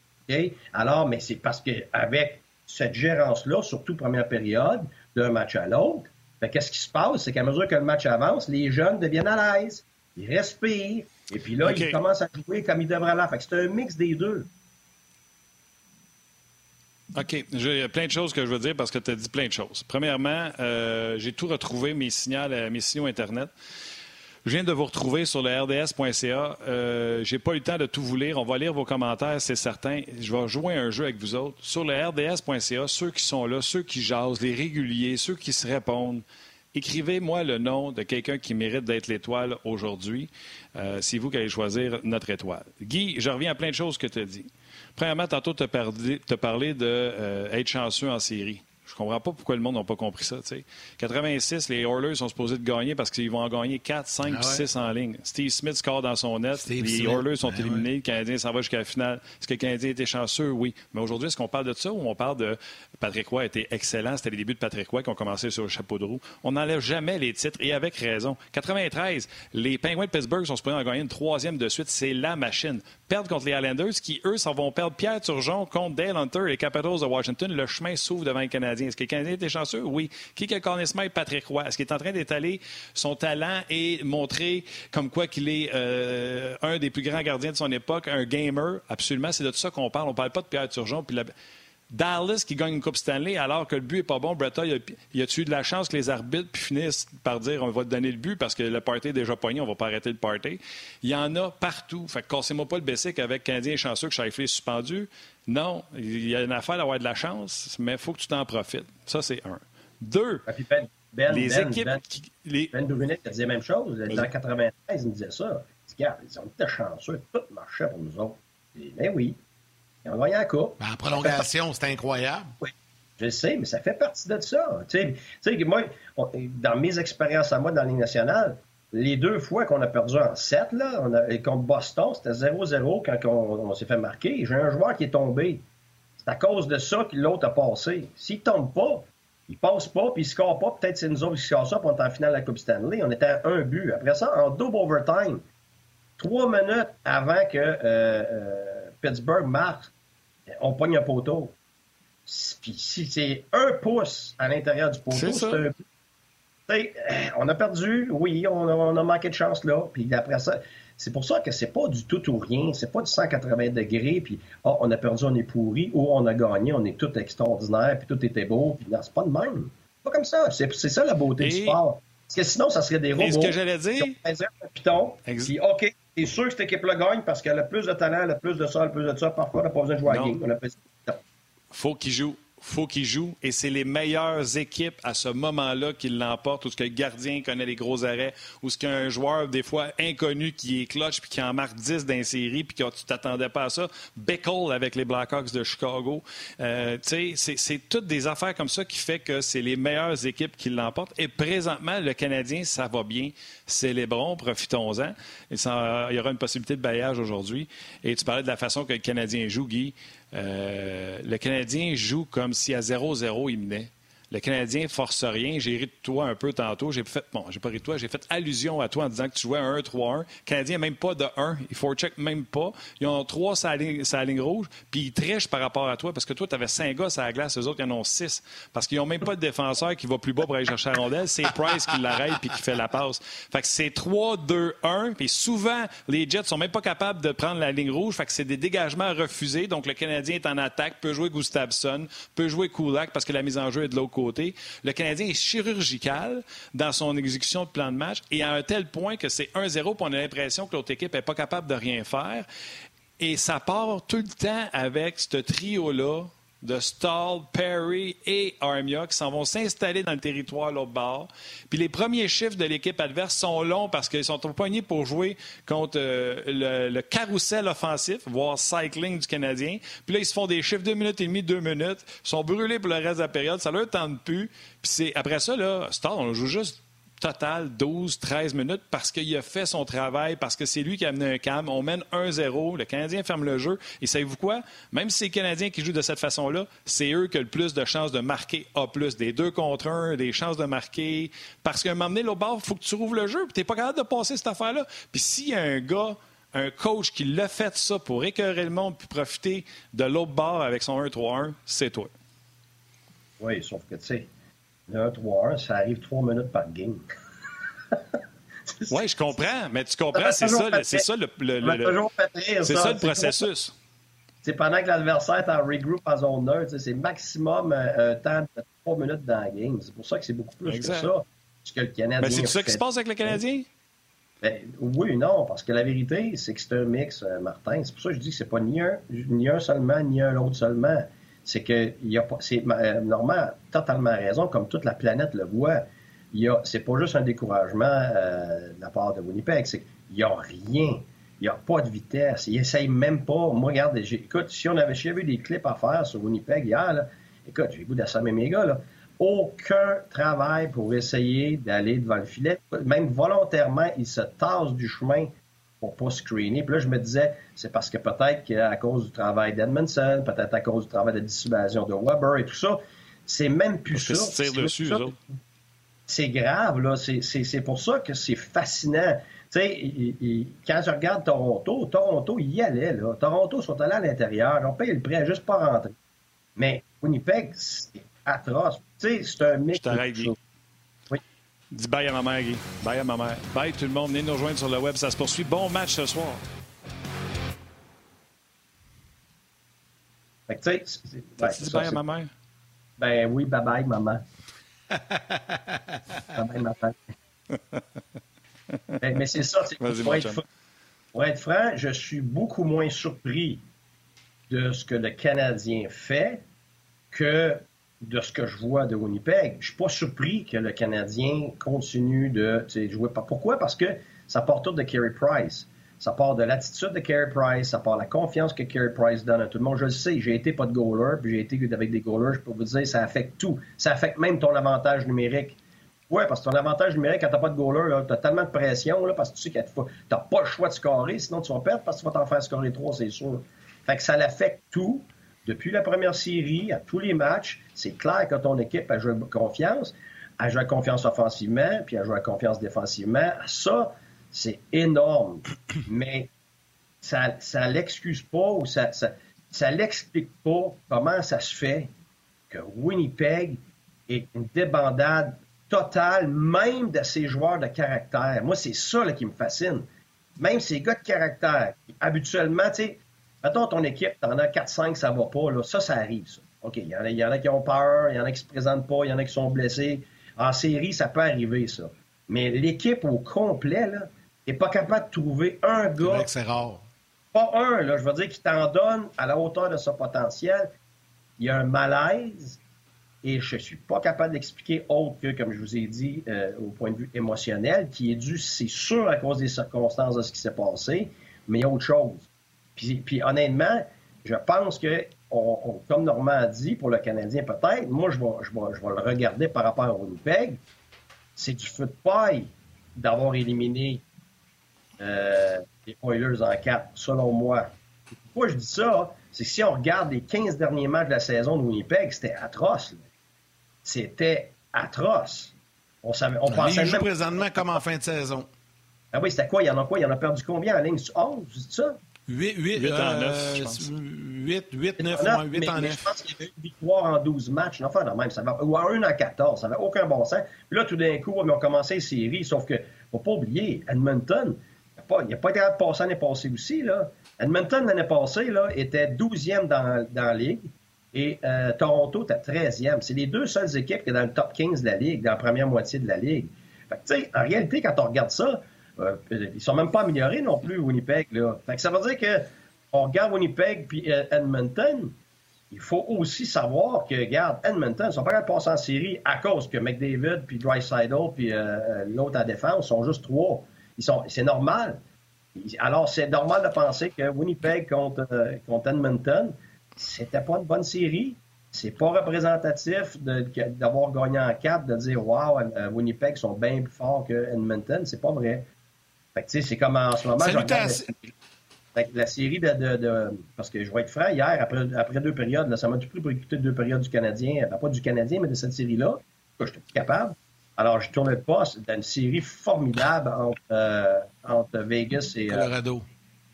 Alors, mais c'est parce qu'avec cette gérance-là, surtout première période, d'un match à l'autre, qu'est-ce qui se passe? C'est qu'à mesure que le match avance, les jeunes deviennent à l'aise, ils respirent, et puis là, ils commencent à jouer comme ils devraient. Fait que c'est un mix des deux. OK. J'ai plein de choses que je veux dire parce que tu as dit plein de choses. Premièrement, euh, j'ai tout retrouvé, mes signaux, mes signaux Internet. Je viens de vous retrouver sur le rds.ca. Euh, J'ai pas eu le temps de tout vous lire. On va lire vos commentaires, c'est certain. Je vais jouer un jeu avec vous autres. Sur le rds.ca, ceux qui sont là, ceux qui jasent, les réguliers, ceux qui se répondent, écrivez-moi le nom de quelqu'un qui mérite d'être l'étoile aujourd'hui. Euh, c'est vous qui allez choisir notre étoile. Guy, je reviens à plein de choses que tu as dit. Premièrement, tantôt, tu as, d'être euh, chanceux en série. Je comprends pas pourquoi le monde n'a pas compris ça. 86, les Oilers sont supposés de gagner parce qu'ils vont en gagner 4, 5, 6 en ligne. Steve Smith score dans son net. les Oilers sont ben éliminés. Le Canadien s'en va jusqu'à la finale. Est-ce que le Canadien était chanceux? Oui. Mais aujourd'hui, est-ce qu'on parle de ça ou on parle de Patrick Roy était excellent? C'était les débuts de Patrick Roy qui ont commencé sur le chapeau de roue. On n'enlève jamais les titres et avec raison. 93, les Penguins de Pittsburgh sont supposés en gagner une troisième de suite. C'est la machine. Perdre contre les Islanders qui, eux, s'en vont perdre Pierre Turgeon contre Dale Hunter les Capitals de Washington. Le chemin s'ouvre devant les Canadiens. Est-ce que le Canadien était chanceux? Oui. Qui a Conn Smith, Patrick Roy? Est-ce qu'il est en train d'étaler son talent et montrer comme quoi qu'il est euh, un des plus grands gardiens de son époque, un gamer? Absolument. C'est de ça qu'on parle. On ne parle pas de Pierre Turgeon. Puis Dallas qui gagne une Coupe Stanley alors que le but n'est pas bon. Bretta, il a, a eu de la chance que les arbitres finissent par dire on va te donner le but parce que le party est déjà pogné, on va pas arrêter le party? Il y en a partout. Fait que cassez-moi pas le basic avec Canadien chanceux que Shifley est suspendu. Non, il y a une affaire d'avoir de la chance, mais il faut que tu t'en profites. Ça, c'est un. Deux, ah, ben, ben, les ben, équipes... Ben, qui, les... ben disait la même chose. En 93, il me disait ça. regarde, on était chanceux, tout marchait pour nous autres. Mais ben oui, on voyait la coupe. Ben, en prolongation, c'est incroyable. Oui. Je sais, mais ça fait partie de ça. Tu sais, moi, dans mes expériences à moi dans la Ligue nationale, les deux fois qu'on a perdu en 7, là, on a, contre Boston, c'était 0-0 quand on, s'est fait marquer. J'ai un joueur qui est tombé. C'est à cause de ça que l'autre a passé. S'il tombe pas, il passe pas, puis il score pas, peut-être c'est nous autres qui score ça, pour on est en finale de la Coupe Stanley. On était à un but. Après ça, en double overtime, trois minutes avant que euh, euh, Pittsburgh marque, on pogne un poteau. Puis si c'est un pouce à l'intérieur du poteau, c'est un on a perdu, oui, on a, manqué de chance là. Puis après ça, c'est pour ça que c'est pas du tout ou rien. C'est pas du 180 degrés, puis oh, on a perdu, on est pourri, ou on a gagné, on est tout extraordinaire, puis tout était beau. Puis non, c'est pas de même. C'est pas comme ça. C'est, ça la beauté du sport. Parce que sinon, ça serait des robots. ce que j'allais dire. Piton, puis OK, t'es sûr que cette équipe-là gagne? Parce qu'elle a plus de talent, elle a plus de ça, elle a plus de ça. Parfois, on n'a pas besoin de jouer à game. On a Faut qu'il joue faut qu'il joue et c'est les meilleures équipes à ce moment-là qui l'emportent, où ce que le gardien connaît les gros arrêts, où ce qu'un joueur, des fois, inconnu, qui est clutch puis qui en marque 10 dans série puis que tu t'attendais pas à ça. Bickle avec les Blackhawks de Chicago. Euh, c'est toutes des affaires comme ça qui fait que c'est les meilleures équipes qui l'emportent. Et présentement, le Canadien, ça va bien. Célébrons, profitons-en. Il y aura une possibilité de bailliage aujourd'hui. Et tu parlais de la façon que le Canadien joue, Guy. Euh, le Canadien joue comme si à 0-0, il menait. Le Canadien force rien. J'ai ri de toi un peu tantôt. J'ai fait, bon, j'ai pas ri de toi, j'ai fait allusion à toi en disant que tu jouais un 1-3-1. Le Canadien même pas de 1. Il faut check même pas. Ils ont trois sur la ligne, rouge, puis ils trichent par rapport à toi parce que toi, tu avais cinq gars à la glace, eux autres, ils en ont six. Parce qu'ils ont même pas de défenseur qui va plus bas pour aller chercher la rondelle. C'est Price qui l'arrête puis qui fait la passe. Fait que c'est 3-2-1. Puis souvent, les Jets sont même pas capables de prendre la ligne rouge. Fait que c'est des dégagements refusés. Donc le Canadien est en attaque, peut jouer Gustafsson, peut jouer Kulak parce que la mise en jeu est de l'autre Le Canadien est chirurgical dans son exécution de plan de match et à un tel point que c'est 1-0 puis on a l'impression que l'autre équipe n'est pas capable de rien faire. Et ça part tout le temps avec ce trio-là de Stahl, Perry et Armia qui s'en vont s'installer dans le territoire l'autre bord. Puis les premiers chiffres de l'équipe adverse sont longs parce qu'ils sont au poignet pour jouer contre euh, le, carrousel offensif, voire cycling du Canadien. Puis là, ils se font des chiffres deux minutes et demie, deux minutes. Ils sont brûlés pour le reste de la période. Ça leur tente plus. Puis c'est après ça, là, Stahl, on joue juste total 12-13 minutes parce qu'il a fait son travail, parce que c'est lui qui a amené un cam. On mène 1-0, le Canadien ferme le jeu. Et savez-vous quoi? Même si c'est les Canadiens qui jouent de cette façon-là, c'est eux qui ont le plus de chances de marquer A+, des deux contre un, des chances de marquer. Parce qu'à un moment donné, l'autre bord, il faut que tu rouvres le jeu, puis t'es pas capable de passer cette affaire-là. Puis s'il y a un gars un coach qui l'a fait ça pour écœurer le monde puis profiter de l'autre bord avec son 1-3-1, c'est toi. Oui, sauf que, tu sais, le 1-3-1, ça arrive trois minutes par game. oui, je comprends, mais tu comprends, c'est ça, c'est ça le, c'est ça, le processus. C'est pendant que l'adversaire est en regroup en zone neutre, c'est maximum euh, un temps de trois minutes dans la game. C'est pour ça que c'est beaucoup plus que ça. Que le Canadien mais c'est ça qui se passe avec le Canadien? Ben, oui non, parce que la vérité, c'est que c'est un mix, euh, Martin. C'est pour ça que je dis que c'est pas ni un, ni un seulement, ni un autre seulement c'est que il c'est euh, Normand totalement raison, comme toute la planète le voit. Il c'est pas juste un découragement euh, de la part de Winnipeg, c'est qu'il n'y a rien. Il n'y a pas de vitesse. Ils n'essayent même pas. Moi, regarde, écoute, si on avait, j'avais des clips à faire sur Winnipeg hier, là, écoute, j'ai le goût d'assommer mes gars, là. Aucun travail pour essayer d'aller devant le filet. Même volontairement, ils se tassent du chemin pour pas screener. Puis là, je me disais, c'est parce que peut-être qu'à cause du travail d'Edmondson, peut-être à cause du travail de dissuasion de Weber et tout ça, c'est même plus ça. C'est grave, là. C'est pour ça que c'est fascinant. Tu sais, quand je regarde Toronto, Toronto, y allait, là. Toronto sont allés à l'intérieur. On paye le prêt juste pas rentrer. Mais Winnipeg, c'est atroce. Tu sais, c'est un mix. Dis bye à ma mère, Guy. Bye à ma mère. Bye tout le monde. Venez nous rejoindre sur le web. Ça se poursuit. Bon match ce soir. Fait que, tu sais, dis bye à ma mère? Ben oui, bye bye, maman. bye bye, maman. ben, mais c'est ça. Pour être, pour être franc, je suis beaucoup moins surpris de ce que le Canadien fait que de ce que je vois de Winnipeg, je suis pas surpris que le Canadien continue de jouer. Pourquoi? Parce que ça part tout de Carey Price. Ça part de l'attitude de Carey Price, ça part de la confiance que Carey Price donne à tout le monde. Je le sais, j'ai été pas de goaler, puis j'ai été avec des goalers, je peux vous dire, ça affecte tout. Ça affecte même ton avantage numérique. Oui, parce que ton avantage numérique, quand t'as pas de goaler, tu as tellement de pression, là, parce que tu sais que t'as pas le choix de scorer, sinon tu vas perdre parce que tu vas t'en faire scorer trois, c'est sûr. Fait ça l'affecte tout. Depuis la première série, à tous les matchs, c'est clair que ton équipe a joué confiance, a joué confiance offensivement, puis a joué confiance défensivement. Ça, c'est énorme. Mais ça ne l'excuse pas ou ça, ça, ça l'explique pas comment ça se fait que Winnipeg est une débandade totale, même de ses joueurs de caractère. Moi, c'est ça là, qui me fascine. Même ces gars de caractère, habituellement, tu sais, mettons ton équipe, t'en as 4-5, ça va pas, là, ça, ça arrive, ça. OK, il y, en a, y en a qui ont peur, il y en a qui se présentent pas, il y en a qui sont blessés. En série, ça peut arriver, ça. Mais l'équipe au complet, là, n'est pas capable de trouver un gars. C'est rare. Pas un, là, je veux dire, qui t'en donne à la hauteur de son potentiel. Il y a un malaise et je ne suis pas capable d'expliquer autre que, comme je vous ai dit, euh, au point de vue émotionnel, qui est dû, c'est sûr, à cause des circonstances de ce qui s'est passé, mais il y a autre chose. Puis, puis honnêtement, je pense que, on, comme Normand a dit, pour le Canadien peut-être, moi, je vais, je, vais, je vais le regarder par rapport au Winnipeg, c'est du feu de paille d'avoir éliminé euh, les Oilers en 4, selon moi. Pourquoi je dis ça? C'est que si on regarde les 15 derniers matchs de la saison de Winnipeg, c'était atroce. C'était atroce. On, savait, on pensait même... présentement comme en fin de saison. Ah oui, c'était quoi? Il y en a quoi? Il y en a perdu combien en ligne? 11, c'est ça? 8, 8, 8 en 9, je pense. 8, 8 9, 9 8 en 9. je pense qu'il y avait une victoire en 12 matchs. Enfin, non, même, ça va, ou en 1 en 14. Ça n'avait aucun bon sens. Puis là, tout d'un coup, ils ont commencé les séries. Sauf que, faut pas oublier, Edmonton, il n'y a pas été capable de passer l'année passée aussi. Là. Edmonton, l'année passée, là, était 12e dans, dans la Ligue et euh, Toronto était 13e. C'est les deux seules équipes qui sont dans le top 15 de la Ligue, dans la première moitié de la Ligue. Fait que, en réalité, quand on regarde ça, euh, ils sont même pas améliorés non plus, Winnipeg. Là. Fait que ça veut dire que on regarde Winnipeg puis euh, Edmonton, il faut aussi savoir que, regarde, Edmonton, ils sont pas capables de passer en série à cause que McDavid puis Dreisaitl puis euh, l'autre à défense sont juste trois. Ils sont, c'est normal. Alors, c'est normal de penser que Winnipeg contre, contre Edmonton, c'était pas une bonne série. C'est pas représentatif d'avoir gagné en 4, de dire Wow, Winnipeg sont bien plus forts que Edmonton. C'est pas vrai. Fait que, c'est comme en ce moment. La, la, série de, Parce que je vais être franc, hier, après, après deux périodes, là, ça m'a tout pris pour écouter deux périodes du Canadien. Ben, pas du Canadien, mais de cette série-là. Je suis capable. Alors, je tournais le poste dans une série formidable entre, euh, entre Vegas et. Euh, Colorado.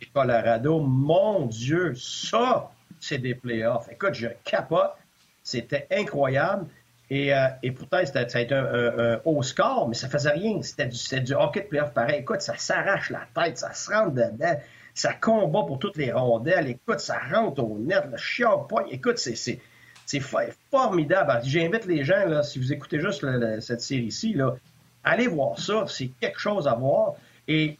et Colorado. Mon Dieu, ça, c'est des playoffs. Écoute, je capote. C'était incroyable. Et, euh, et pourtant, ça a été un, haut score, mais ça faisait rien. C'était du, hockey de playoff pareil. Écoute, ça s'arrache la tête, ça se rentre dedans, ça combat pour toutes les rondelles. Écoute, ça rentre au net, le chien point. Écoute, c'est, formidable. J'invite les gens, si vous écoutez juste cette série-ci, allez voir ça. C'est quelque chose à voir. Et,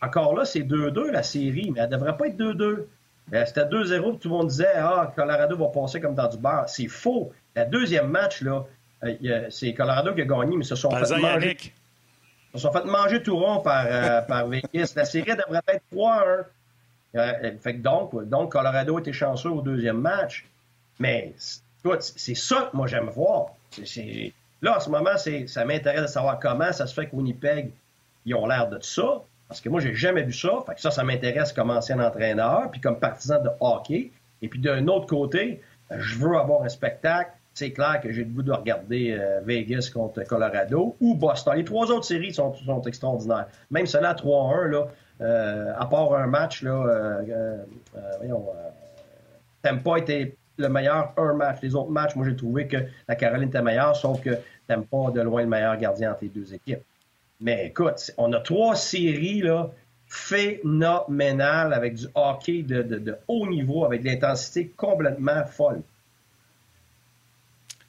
encore là, c'est 2-2 la série, mais elle ne devrait pas être 2-2. Ben, c'était 2-0, tout le monde disait Ah, Colorado va passer comme dans du beurre. C'est faux. Le deuxième match, là, euh, c'est Colorado qui a gagné, mais se sont fait manger. Ils se sont fait manger tout rond par, euh, par Vegas. La série devrait être 3-1. Euh, fait donc, donc, Colorado était chanceux au deuxième match. Mais c'est ça que moi j'aime voir. là, en ce moment, ça m'intéresse de savoir comment ça se fait que Winnipeg, ils ont l'air de ça. Parce que moi, j'ai jamais vu ça. Fait que ça, ça m'intéresse comme ancien entraîneur, puis comme partisan de hockey. Et puis d'un autre côté, je veux avoir un spectacle. C'est clair que j'ai le goût de regarder euh, Vegas contre Colorado ou Boston. Les trois autres séries sont, extraordinaires. Même celle-là, 3-1, là, euh, à part un match, là, euh, voyons, Tampa était le meilleur un match. Les autres matchs, moi, j'ai trouvé que la Caroline était meilleure, sauf que Tampa, de loin, le meilleur gardien entre les deux équipes. Mais écoute, on a trois séries là, phénoménales avec du hockey de, haut niveau, avec de l'intensité complètement folle.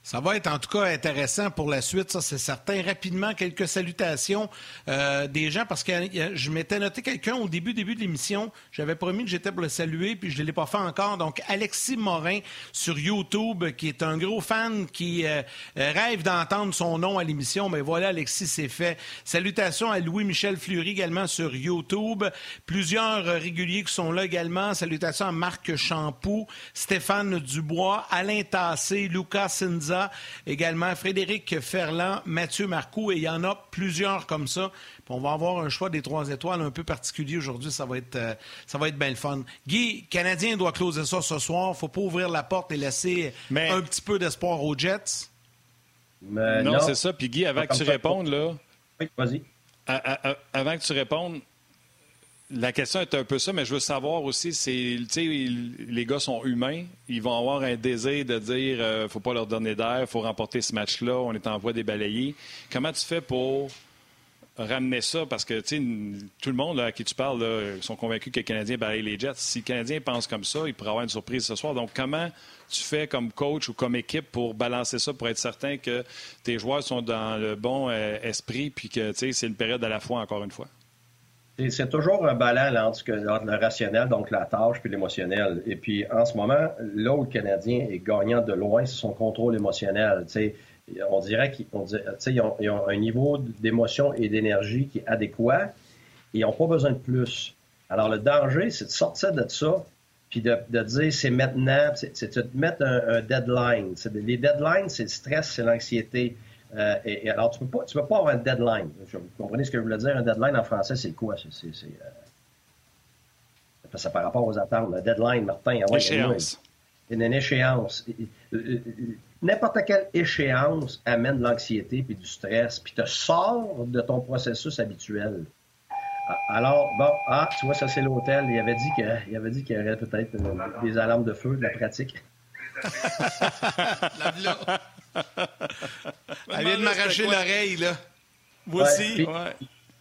Ça va être en tout cas intéressant pour la suite, ça c'est certain. Rapidement, quelques salutations euh, des gens parce que je m'étais noté quelqu'un au début début de l'émission. J'avais promis que j'étais pour le saluer puis je ne l'ai pas fait encore. Donc Alexis Morin sur YouTube, qui est un gros fan qui euh, rêve d'entendre son nom à l'émission. Mais voilà, Alexis, c'est fait. Salutations à Louis-Michel Fleury également sur YouTube. Plusieurs réguliers qui sont là également. Salutations à Marc Champoux, Stéphane Dubois, Alain Tassé, Lucas Sinza également Frédéric Ferland, Mathieu Marcoux, et il y en a plusieurs comme ça. on va avoir un choix des trois étoiles un peu particulier aujourd'hui. Ça va être, euh, ça va être bien le fun. Guy, Canadien doit closer ça ce soir. faut pas ouvrir la porte et laisser un petit peu d'espoir aux Jets. non, c'est ça. Puis Guy, avant que tu répondes, là. Oui, vas-y. Avant que tu répondes, la question est un peu ça, mais je veux savoir aussi, c'est, les gars sont humains, ils vont avoir un désir de dire, euh, faut pas leur donner d'air, faut remporter ce match-là, on est en voie des balayés. Comment tu fais pour ramener ça? Parce que, tout le monde à qui tu parles sont convaincus que les Canadiens balayent les Jets. Si les Canadiens pensent comme ça, il pourrait avoir une surprise ce soir. Donc, comment tu fais comme coach ou comme équipe pour balancer ça, pour être certain que tes joueurs sont dans le bon euh, esprit, puis que, c'est une période à la fois, encore une fois? C'est toujours un ballon entre, le rationnel, donc la tâche, puis l'émotionnel. Et puis, en ce moment, là le Canadien est gagnant de loin, c'est son contrôle émotionnel. on dirait qu'ils ont, un niveau d'émotion et d'énergie qui est adéquat et ils n'ont pas besoin de plus. Alors, le danger, c'est de sortir de ça puis de, dire c'est maintenant, c'est de mettre un, un deadline. Les deadlines, c'est le stress, c'est l'anxiété. Euh, et, alors, tu ne peux, pas, tu peux pas avoir un deadline. Vous comprenez ce que je voulais dire? Un deadline en français, c'est quoi? C'est, c'est, euh... ça par rapport aux attentes. Un deadline, Martin. Ah échéance. Une, une échéance. N'importe quelle échéance amène de l'anxiété puis du stress, puis te sort de ton processus habituel. Ah, alors, bon, ah, tu vois, ça c'est l'hôtel. Il avait dit qu'il avait dit qu'il y aurait peut-être euh, des alarmes de feu, de la pratique. Elle vient de m'arracher l'oreille, là. Voici.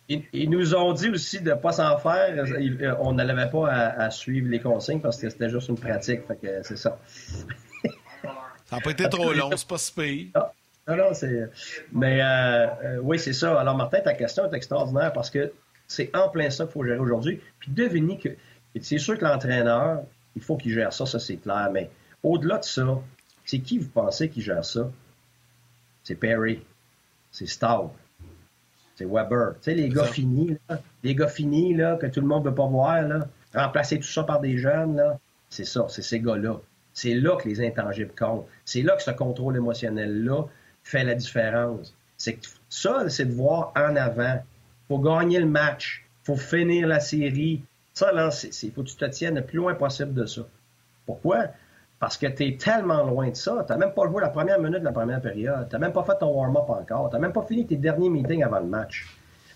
Ils, nous ont dit aussi de ne pas s'en faire. Euh, on n'avait pas à, suivre les consignes parce que c'était juste une pratique. Fait que c'est ça. ça n'a pas été trop long, c'est pas si pire. Non, non, c'est. Mais euh, euh, oui, c'est ça. Alors, Martin, ta question est extraordinaire parce que c'est en plein ça qu'il faut gérer aujourd'hui. Puis devinez que. C'est sûr que l'entraîneur, il faut qu'il gère ça, ça c'est clair. Mais au-delà de ça, c'est qui vous pensez qui gère ça? c'est Perry, c'est Staub, c'est Weber. Tu sais, les gars finis, là, les gars finis, là, que tout le monde ne veut pas voir, là, remplacer tout ça par des jeunes, là, c'est ça, c'est ces gars-là. C'est là que les intangibles comptent. C'est là que ce contrôle émotionnel-là fait la différence. C'est ça, c'est de voir en avant. faut gagner le match. faut finir la série. Ça, là, il faut que tu te tiennes le plus loin possible de ça. Pourquoi? Parce que tu es tellement loin de ça. Tu n'as même pas joué la première minute de la première période. Tu n'as même pas fait ton warm-up encore. Tu n'as même pas fini tes derniers meetings avant le match.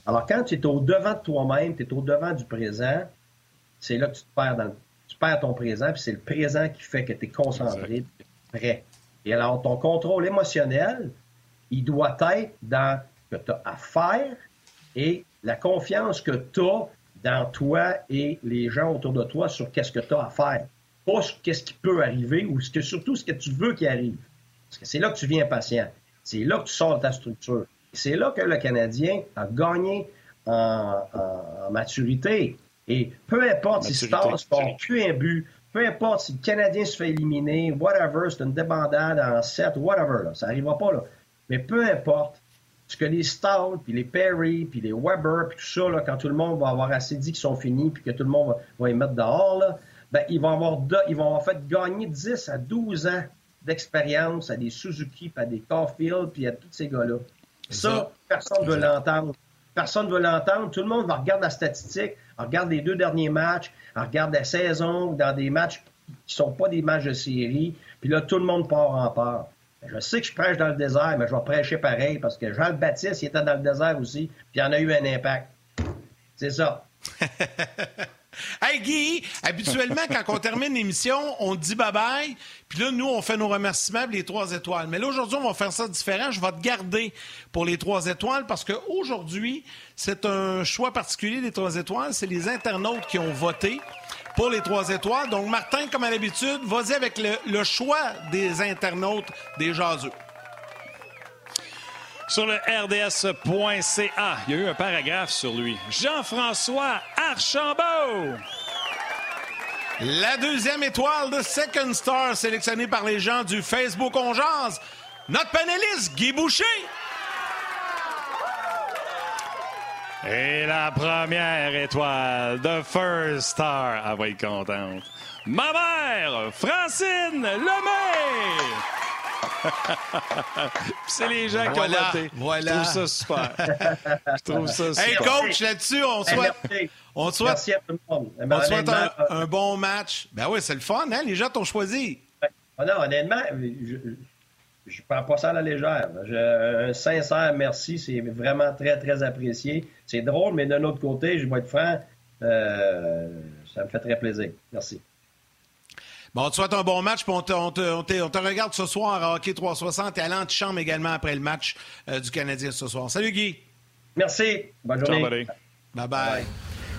Alors, quand tu es au-devant de toi-même, tu es au-devant du présent, c'est là que tu te perds dans tu perds ton présent, puis c'est le présent qui fait que tu es concentré, prêt. Et alors, ton contrôle émotionnel, il doit être dans ce que tu as à faire et la confiance que tu as dans toi et les gens autour de toi sur qu'est-ce que tu as à faire pas qu'est-ce qui peut arriver ou ce que, surtout ce que tu veux qu'il arrive. Parce que c'est là que tu viens patient. C'est là que tu sors de ta structure. C'est là que le Canadien a gagné en, maturité. Et peu importe si Stars ne plus un but, peu importe si le Canadien se fait éliminer, whatever, c'est une débandade en 7, whatever, là, ça n'arrivera pas. Là. Mais peu importe, ce que les Stars, puis les Perry, puis les Weber, puis tout ça, là, quand tout le monde va avoir assez dit qu'ils sont finis, puis que tout le monde va, va les mettre dehors, là, ben, ils vont avoir ils vont en fait gagner 10 à 12 ans d'expérience à des Suzuki, puis à des Caulfield, puis à tous ces gars-là. Ça, personne ne veut l'entendre. Personne ne veut l'entendre. Tout le monde va regarder la statistique, regarde les deux derniers matchs, regarde la saison, dans des matchs qui ne sont pas des matchs de série, puis là, tout le monde part en part. Ben, je sais que je prêche dans le désert, mais je vais prêcher pareil parce que Jean-Baptiste, il était dans le désert aussi, puis il en a eu un impact. C'est ça. Hey Guy, habituellement, quand on termine l'émission, on dit bye-bye. Puis là, nous, on fait nos remerciements les trois étoiles. Mais là, aujourd'hui, on va faire ça différent. Je vais te garder pour les trois étoiles parce qu'aujourd'hui, c'est un choix particulier des trois étoiles. C'est les internautes qui ont voté pour les trois étoiles. Donc, Martin, comme à l'habitude, vas-y avec le, choix des internautes des jaseux. Sur le rds.ca. Il y a eu un paragraphe sur lui. Jean-François Archambault. La deuxième étoile de Second Star sélectionnée par les gens du Facebook On notre panéliste Guy Boucher. Et la première étoile de First Star. Elle va être contente. Ma mère, Francine Lemay! C'est les gens qui ont voté. Voilà. Je trouve ça super. Je trouve ça super. Hey, coach, là-dessus, on souhaite, on souhaite, on souhaite un, un, bon match. Ben oui, c'est le fun, hein? Les gens t'ont choisi. Ah non, honnêtement, je, je prends pas ça à la légère. Je, un sincère merci, c'est vraiment très, très apprécié. C'est drôle, mais d'un autre côté, je vais être franc, euh, ça me fait très plaisir. Merci. Bon, on te souhaite un bon match, puis on te, on te, on te, regarde ce soir à Hockey 360 et à l'antichambre également après le match euh, du Canadien ce soir. Salut Guy. Merci. Bonne journée. bye.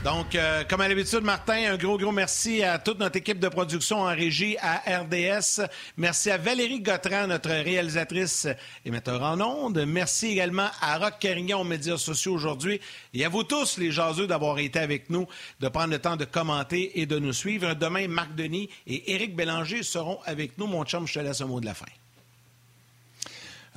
Donc, euh, comme à l'habitude, Martin, un gros, gros merci à toute notre équipe de production en régie à RDS. Merci à Valérie Gautran, notre réalisatrice et metteur en ondes. Merci également à Rock Carignan aux médias sociaux aujourd'hui. Et à vous tous, les jaseux, d'avoir été avec nous, de prendre le temps de commenter et de nous suivre. Demain, Marc Denis et Éric Bélanger seront avec nous. Mon chum, je te laisse un mot de la fin.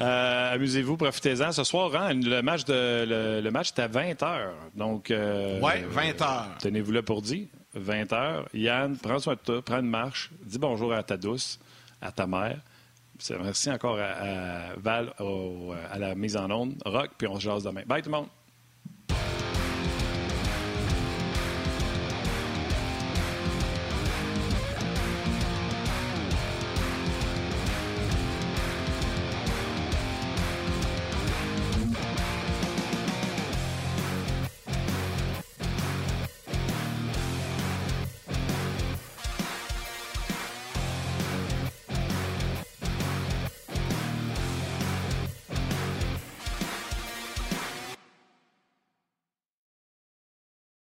Euh, amusez-vous, profitez-en. Ce soir, hein, le, match de, le, match est à 20 h. Donc, euh, ouais, 20 h. Tenez-vous là pour dire. 20 h. Yann, prends soin de toi, prends une marche, dis bonjour à ta douce, à ta mère. Merci encore à, Val à la mise en onde. Rock, puis on se jase demain. Bye tout le monde.